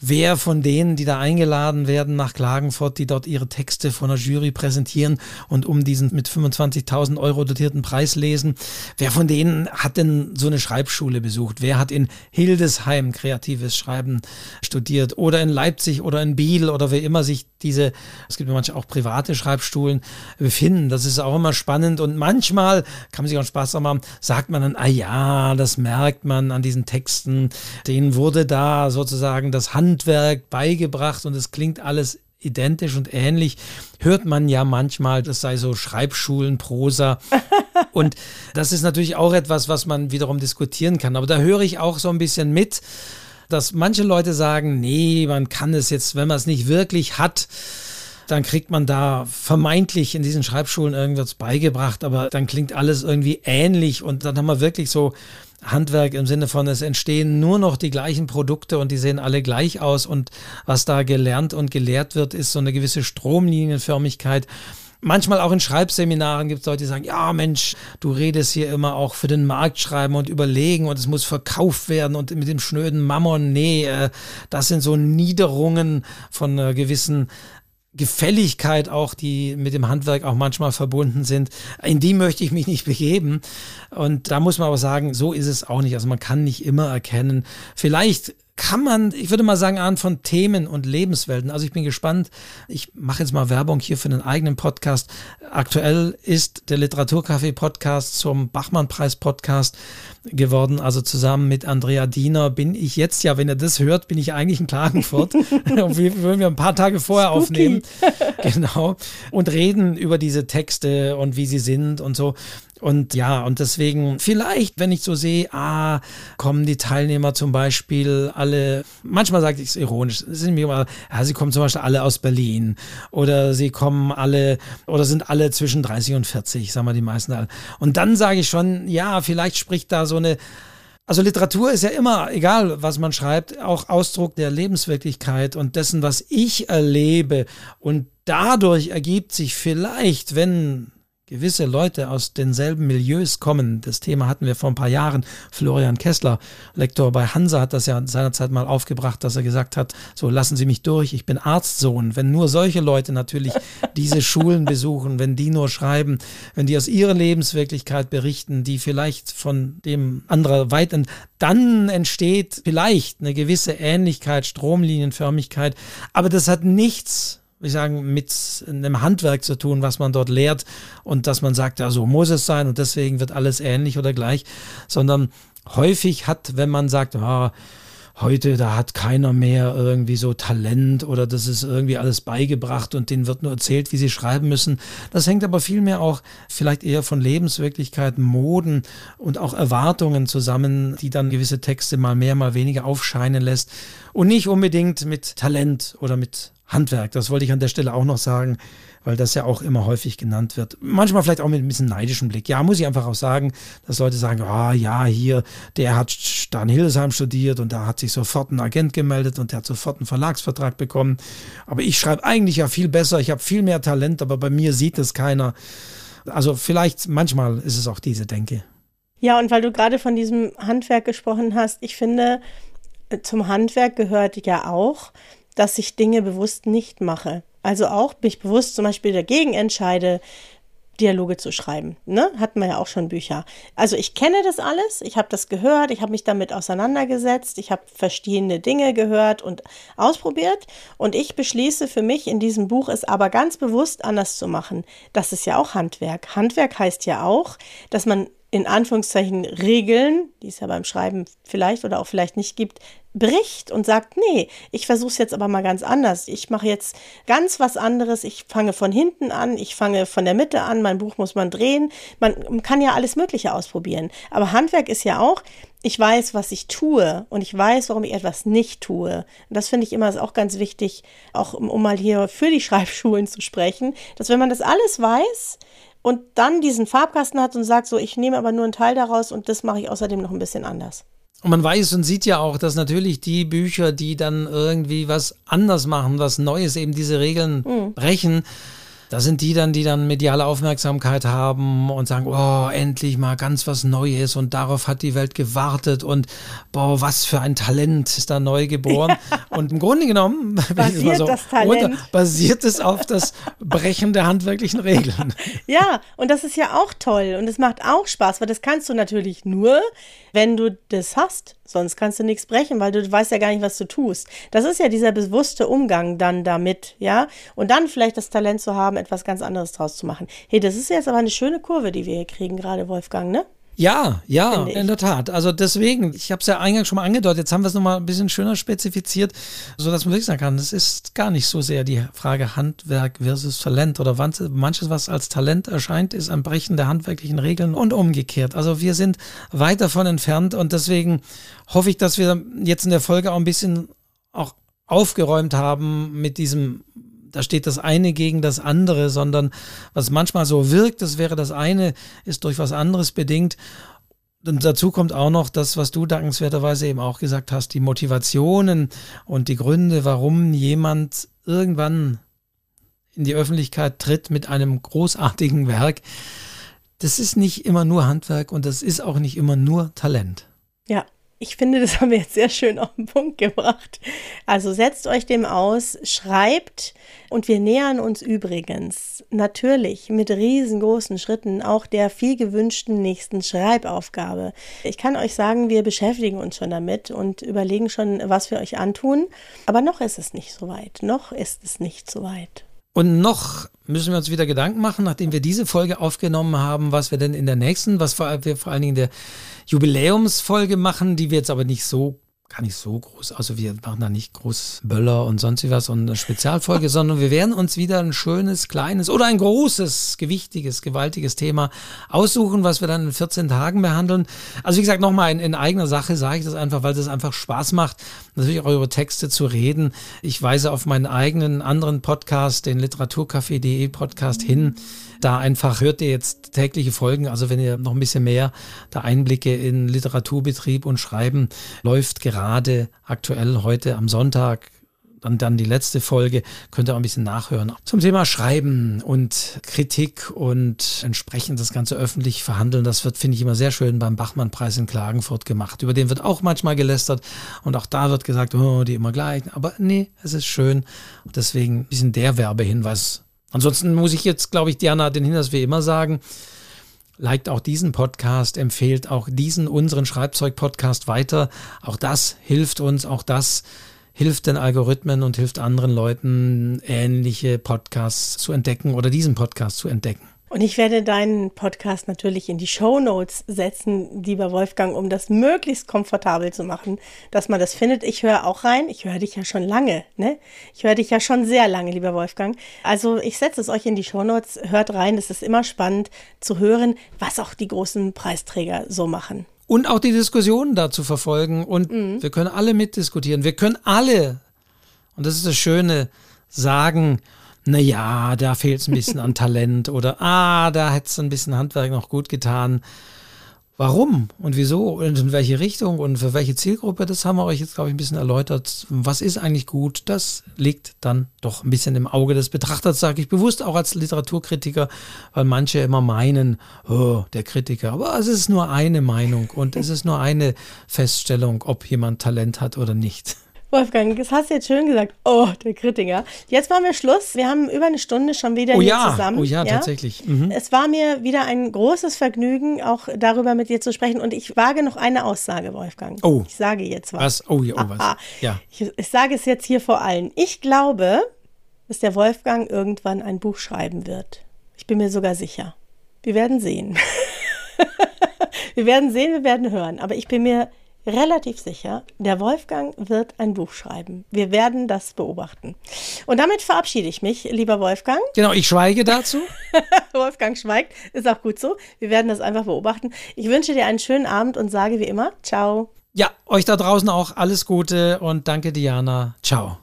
wer von denen, die da eingeladen werden nach Klagenfurt, die dort ihre Texte von der Jury präsentieren und um diesen mit 25.000 Euro dotierten Preis lesen, wer von denen hat denn so eine Schreibschule besucht? Wer hat in Hildesheim kreatives Schreiben studiert oder in Leipzig oder in Biel oder wer immer sich diese, es gibt manche auch private Schreibstuhlen befinden. Das ist auch immer spannend und manchmal kann man sich auch Spaß haben, sagt man dann, ah ja, das merkt man an diesen Texten, denen wurde da sozusagen das Hand Handwerk beigebracht und es klingt alles identisch und ähnlich. Hört man ja manchmal, das sei so Schreibschulen, Prosa. [laughs] und das ist natürlich auch etwas, was man wiederum diskutieren kann. Aber da höre ich auch so ein bisschen mit, dass manche Leute sagen, nee, man kann es jetzt, wenn man es nicht wirklich hat, dann kriegt man da vermeintlich in diesen Schreibschulen irgendwas beigebracht, aber dann klingt alles irgendwie ähnlich und dann haben wir wirklich so Handwerk im Sinne von, es entstehen nur noch die gleichen Produkte und die sehen alle gleich aus und was da gelernt und gelehrt wird, ist so eine gewisse Stromlinienförmigkeit. Manchmal auch in Schreibseminaren gibt es Leute, die sagen, ja Mensch, du redest hier immer auch für den Markt schreiben und überlegen und es muss verkauft werden und mit dem schnöden Mammon, nee, äh, das sind so Niederungen von einer gewissen Gefälligkeit auch, die mit dem Handwerk auch manchmal verbunden sind. In die möchte ich mich nicht begeben. Und da muss man aber sagen, so ist es auch nicht. Also man kann nicht immer erkennen. Vielleicht kann man, ich würde mal sagen, an von Themen und Lebenswelten. Also ich bin gespannt. Ich mache jetzt mal Werbung hier für einen eigenen Podcast. Aktuell ist der Literaturcafé Podcast zum Bachmann-Preis Podcast geworden. Also zusammen mit Andrea Diener bin ich jetzt ja, wenn ihr das hört, bin ich eigentlich in Klagenfurt. [laughs] und wir würden wir ein paar Tage vorher Spooky. aufnehmen. genau. Und reden über diese Texte und wie sie sind und so. Und ja, und deswegen vielleicht, wenn ich so sehe, ah, kommen die Teilnehmer zum Beispiel alle, manchmal sage ich es ironisch, sind mir immer, ja, sie kommen zum Beispiel alle aus Berlin oder sie kommen alle oder sind alle zwischen 30 und 40, sagen wir die meisten alle. Und dann sage ich schon, ja, vielleicht spricht da so eine also Literatur ist ja immer, egal was man schreibt, auch Ausdruck der Lebenswirklichkeit und dessen, was ich erlebe. Und dadurch ergibt sich vielleicht, wenn gewisse Leute aus denselben Milieus kommen. Das Thema hatten wir vor ein paar Jahren. Florian Kessler, Lektor bei Hansa, hat das ja seinerzeit mal aufgebracht, dass er gesagt hat, so lassen Sie mich durch, ich bin Arztsohn. Wenn nur solche Leute natürlich diese [laughs] Schulen besuchen, wenn die nur schreiben, wenn die aus ihrer Lebenswirklichkeit berichten, die vielleicht von dem anderer weit ent dann entsteht vielleicht eine gewisse Ähnlichkeit, Stromlinienförmigkeit, aber das hat nichts ich sagen, mit einem Handwerk zu tun, was man dort lehrt und dass man sagt, ja, so muss es sein und deswegen wird alles ähnlich oder gleich, sondern häufig hat, wenn man sagt, ah, heute, da hat keiner mehr irgendwie so Talent oder das ist irgendwie alles beigebracht und denen wird nur erzählt, wie sie schreiben müssen. Das hängt aber vielmehr auch vielleicht eher von Lebenswirklichkeiten, Moden und auch Erwartungen zusammen, die dann gewisse Texte mal mehr, mal weniger aufscheinen lässt und nicht unbedingt mit Talent oder mit Handwerk. Das wollte ich an der Stelle auch noch sagen, weil das ja auch immer häufig genannt wird. Manchmal vielleicht auch mit ein bisschen neidischem Blick. Ja, muss ich einfach auch sagen, dass Leute sagen, ah oh, ja, hier, der hat da in Hildesheim studiert und da hat sich sofort ein Agent gemeldet und der hat sofort einen Verlagsvertrag bekommen. Aber ich schreibe eigentlich ja viel besser, ich habe viel mehr Talent, aber bei mir sieht es keiner. Also vielleicht manchmal ist es auch diese Denke. Ja, und weil du gerade von diesem Handwerk gesprochen hast, ich finde, zum Handwerk gehört ja auch, dass ich Dinge bewusst nicht mache. Also auch mich bewusst zum Beispiel dagegen entscheide, Dialoge zu schreiben. Ne? Hatten wir ja auch schon Bücher. Also ich kenne das alles, ich habe das gehört, ich habe mich damit auseinandergesetzt, ich habe verschiedene Dinge gehört und ausprobiert und ich beschließe für mich in diesem Buch es aber ganz bewusst anders zu machen. Das ist ja auch Handwerk. Handwerk heißt ja auch, dass man in Anführungszeichen Regeln, die es ja beim Schreiben vielleicht oder auch vielleicht nicht gibt, bricht und sagt, nee, ich versuche es jetzt aber mal ganz anders. Ich mache jetzt ganz was anderes. Ich fange von hinten an, ich fange von der Mitte an, mein Buch muss man drehen. Man kann ja alles Mögliche ausprobieren. Aber Handwerk ist ja auch, ich weiß, was ich tue und ich weiß, warum ich etwas nicht tue. Und das finde ich immer auch ganz wichtig, auch um mal hier für die [laughs] Schreibschulen zu sprechen, dass wenn man das alles weiß, und dann diesen Farbkasten hat und sagt so, ich nehme aber nur einen Teil daraus und das mache ich außerdem noch ein bisschen anders. Und man weiß und sieht ja auch, dass natürlich die Bücher, die dann irgendwie was anders machen, was Neues, eben diese Regeln mhm. brechen, da sind die dann, die dann mediale Aufmerksamkeit haben und sagen, oh, endlich mal ganz was Neues und darauf hat die Welt gewartet und boah, was für ein Talent ist da neu geboren. [laughs] Ja. Und im Grunde genommen [laughs] basiert, so das Talent. Runter, basiert es auf das Brechen der handwerklichen Regeln. [laughs] Ja, und das ist ja auch toll und es macht auch Spaß, weil das kannst du natürlich nur, wenn du das hast. Sonst kannst du nichts brechen, weil du weißt ja gar nicht, was du tust. Das ist ja dieser bewusste Umgang dann damit, ja. Und dann vielleicht das Talent zu haben, etwas ganz anderes draus zu machen. Hey, das ist jetzt aber eine schöne Kurve, die wir hier kriegen, gerade Wolfgang, ne? Ja, ja, in der Tat. Also deswegen, ich habe es ja eingangs schon mal angedeutet, jetzt haben wir es nochmal ein bisschen schöner spezifiziert, sodass man wirklich sagen kann, es ist gar nicht so sehr die Frage Handwerk versus Talent oder manches, was als Talent erscheint, ist ein Brechen der handwerklichen Regeln und umgekehrt. Also wir sind weit davon entfernt und deswegen hoffe ich, dass wir jetzt in der Folge auch ein bisschen auch aufgeräumt haben mit diesem da steht das eine gegen das andere, sondern was manchmal so wirkt, das wäre das eine, ist durch was anderes bedingt. Und dazu kommt auch noch das, was du dankenswerterweise eben auch gesagt hast, die Motivationen und die Gründe, warum jemand irgendwann in die Öffentlichkeit tritt mit einem großartigen Werk. Das ist nicht immer nur Handwerk und das ist auch nicht immer nur Talent. Ja, ich finde, das [laughs] haben wir jetzt sehr schön auf den Punkt gebracht. Also setzt euch dem aus, schreibt und wir nähern uns übrigens natürlich mit riesengroßen Schritten auch der viel gewünschten nächsten Schreibaufgabe. Ich kann euch sagen, wir beschäftigen uns schon damit und überlegen schon, was wir euch antun. Aber noch ist es nicht so weit. Noch ist es nicht so weit. Und noch müssen wir uns wieder Gedanken machen, nachdem wir diese Folge aufgenommen haben, was wir denn in der nächsten, was wir vor allen Dingen in der Jubiläumsfolge machen, die wir jetzt aber nicht so gar nicht so groß. Also wir machen da nicht groß Böller und sonst was und eine Spezialfolge, [laughs] sondern wir werden uns wieder ein schönes, kleines oder ein großes, gewichtiges, gewaltiges Thema aussuchen, was wir dann in 14 Tagen behandeln. Also wie gesagt, nochmal in, in eigener Sache sage ich das einfach, weil das einfach Spaß macht, natürlich auch über Texte zu reden. Ich weise auf meinen eigenen anderen Podcast, den Literaturcafé.de Podcast hin da einfach hört ihr jetzt tägliche Folgen. Also wenn ihr noch ein bisschen mehr da Einblicke in Literaturbetrieb und Schreiben läuft gerade aktuell heute am Sonntag dann, dann die letzte Folge, könnt ihr auch ein bisschen nachhören. Zum Thema Schreiben und Kritik und entsprechend das Ganze öffentlich verhandeln. Das wird, finde ich, immer sehr schön beim Bachmann-Preis in Klagenfurt gemacht. Über den wird auch manchmal gelästert und auch da wird gesagt, oh, die immer gleich. Aber nee, es ist schön. Deswegen ein bisschen der Werbehinweis Ansonsten muss ich jetzt, glaube ich, Diana, den Hinweis wie immer sagen, liked auch diesen Podcast, empfehlt auch diesen, unseren Schreibzeug-Podcast weiter. Auch das hilft uns, auch das hilft den Algorithmen und hilft anderen Leuten, ähnliche Podcasts zu entdecken oder diesen Podcast zu entdecken. Und ich werde deinen Podcast natürlich in die Show Notes setzen, lieber Wolfgang, um das möglichst komfortabel zu machen, dass man das findet. Ich höre auch rein. Ich höre dich ja schon lange, ne? Ich höre dich ja schon sehr lange, lieber Wolfgang. Also ich setze es euch in die Show Notes. Hört rein. Es ist immer spannend zu hören, was auch die großen Preisträger so machen. Und auch die Diskussionen dazu verfolgen. Und mhm. wir können alle mitdiskutieren. Wir können alle, und das ist das Schöne, sagen, naja, da fehlt es ein bisschen an Talent oder ah, da hätte es ein bisschen Handwerk noch gut getan. Warum und wieso und in welche Richtung und für welche Zielgruppe, das haben wir euch jetzt, glaube ich, ein bisschen erläutert. Was ist eigentlich gut? Das liegt dann doch ein bisschen im Auge des Betrachters, sage ich bewusst auch als Literaturkritiker, weil manche immer meinen, oh, der Kritiker. Aber es ist nur eine Meinung und es ist nur eine Feststellung, ob jemand Talent hat oder nicht. Wolfgang, das hast du jetzt schön gesagt. Oh, der Kritiker. Jetzt machen wir Schluss. Wir haben über eine Stunde schon wieder oh, hier ja. zusammen. Oh ja, ja? tatsächlich. Mhm. Es war mir wieder ein großes Vergnügen, auch darüber mit dir zu sprechen. Und ich wage noch eine Aussage, Wolfgang. Oh. Ich sage jetzt was. Was? Oh, ja, oh, was? Ja. Ich, ich sage es jetzt hier vor allen. Ich glaube, dass der Wolfgang irgendwann ein Buch schreiben wird. Ich bin mir sogar sicher. Wir werden sehen. [laughs] wir werden sehen, wir werden hören. Aber ich bin mir relativ sicher, der Wolfgang wird ein Buch schreiben. Wir werden das beobachten. Und damit verabschiede ich mich, lieber Wolfgang. Genau, ich schweige dazu. [laughs] Wolfgang schweigt, ist auch gut so. Wir werden das einfach beobachten. Ich wünsche dir einen schönen Abend und sage wie immer, ciao. Ja, euch da draußen auch alles Gute und danke, Diana. Ciao.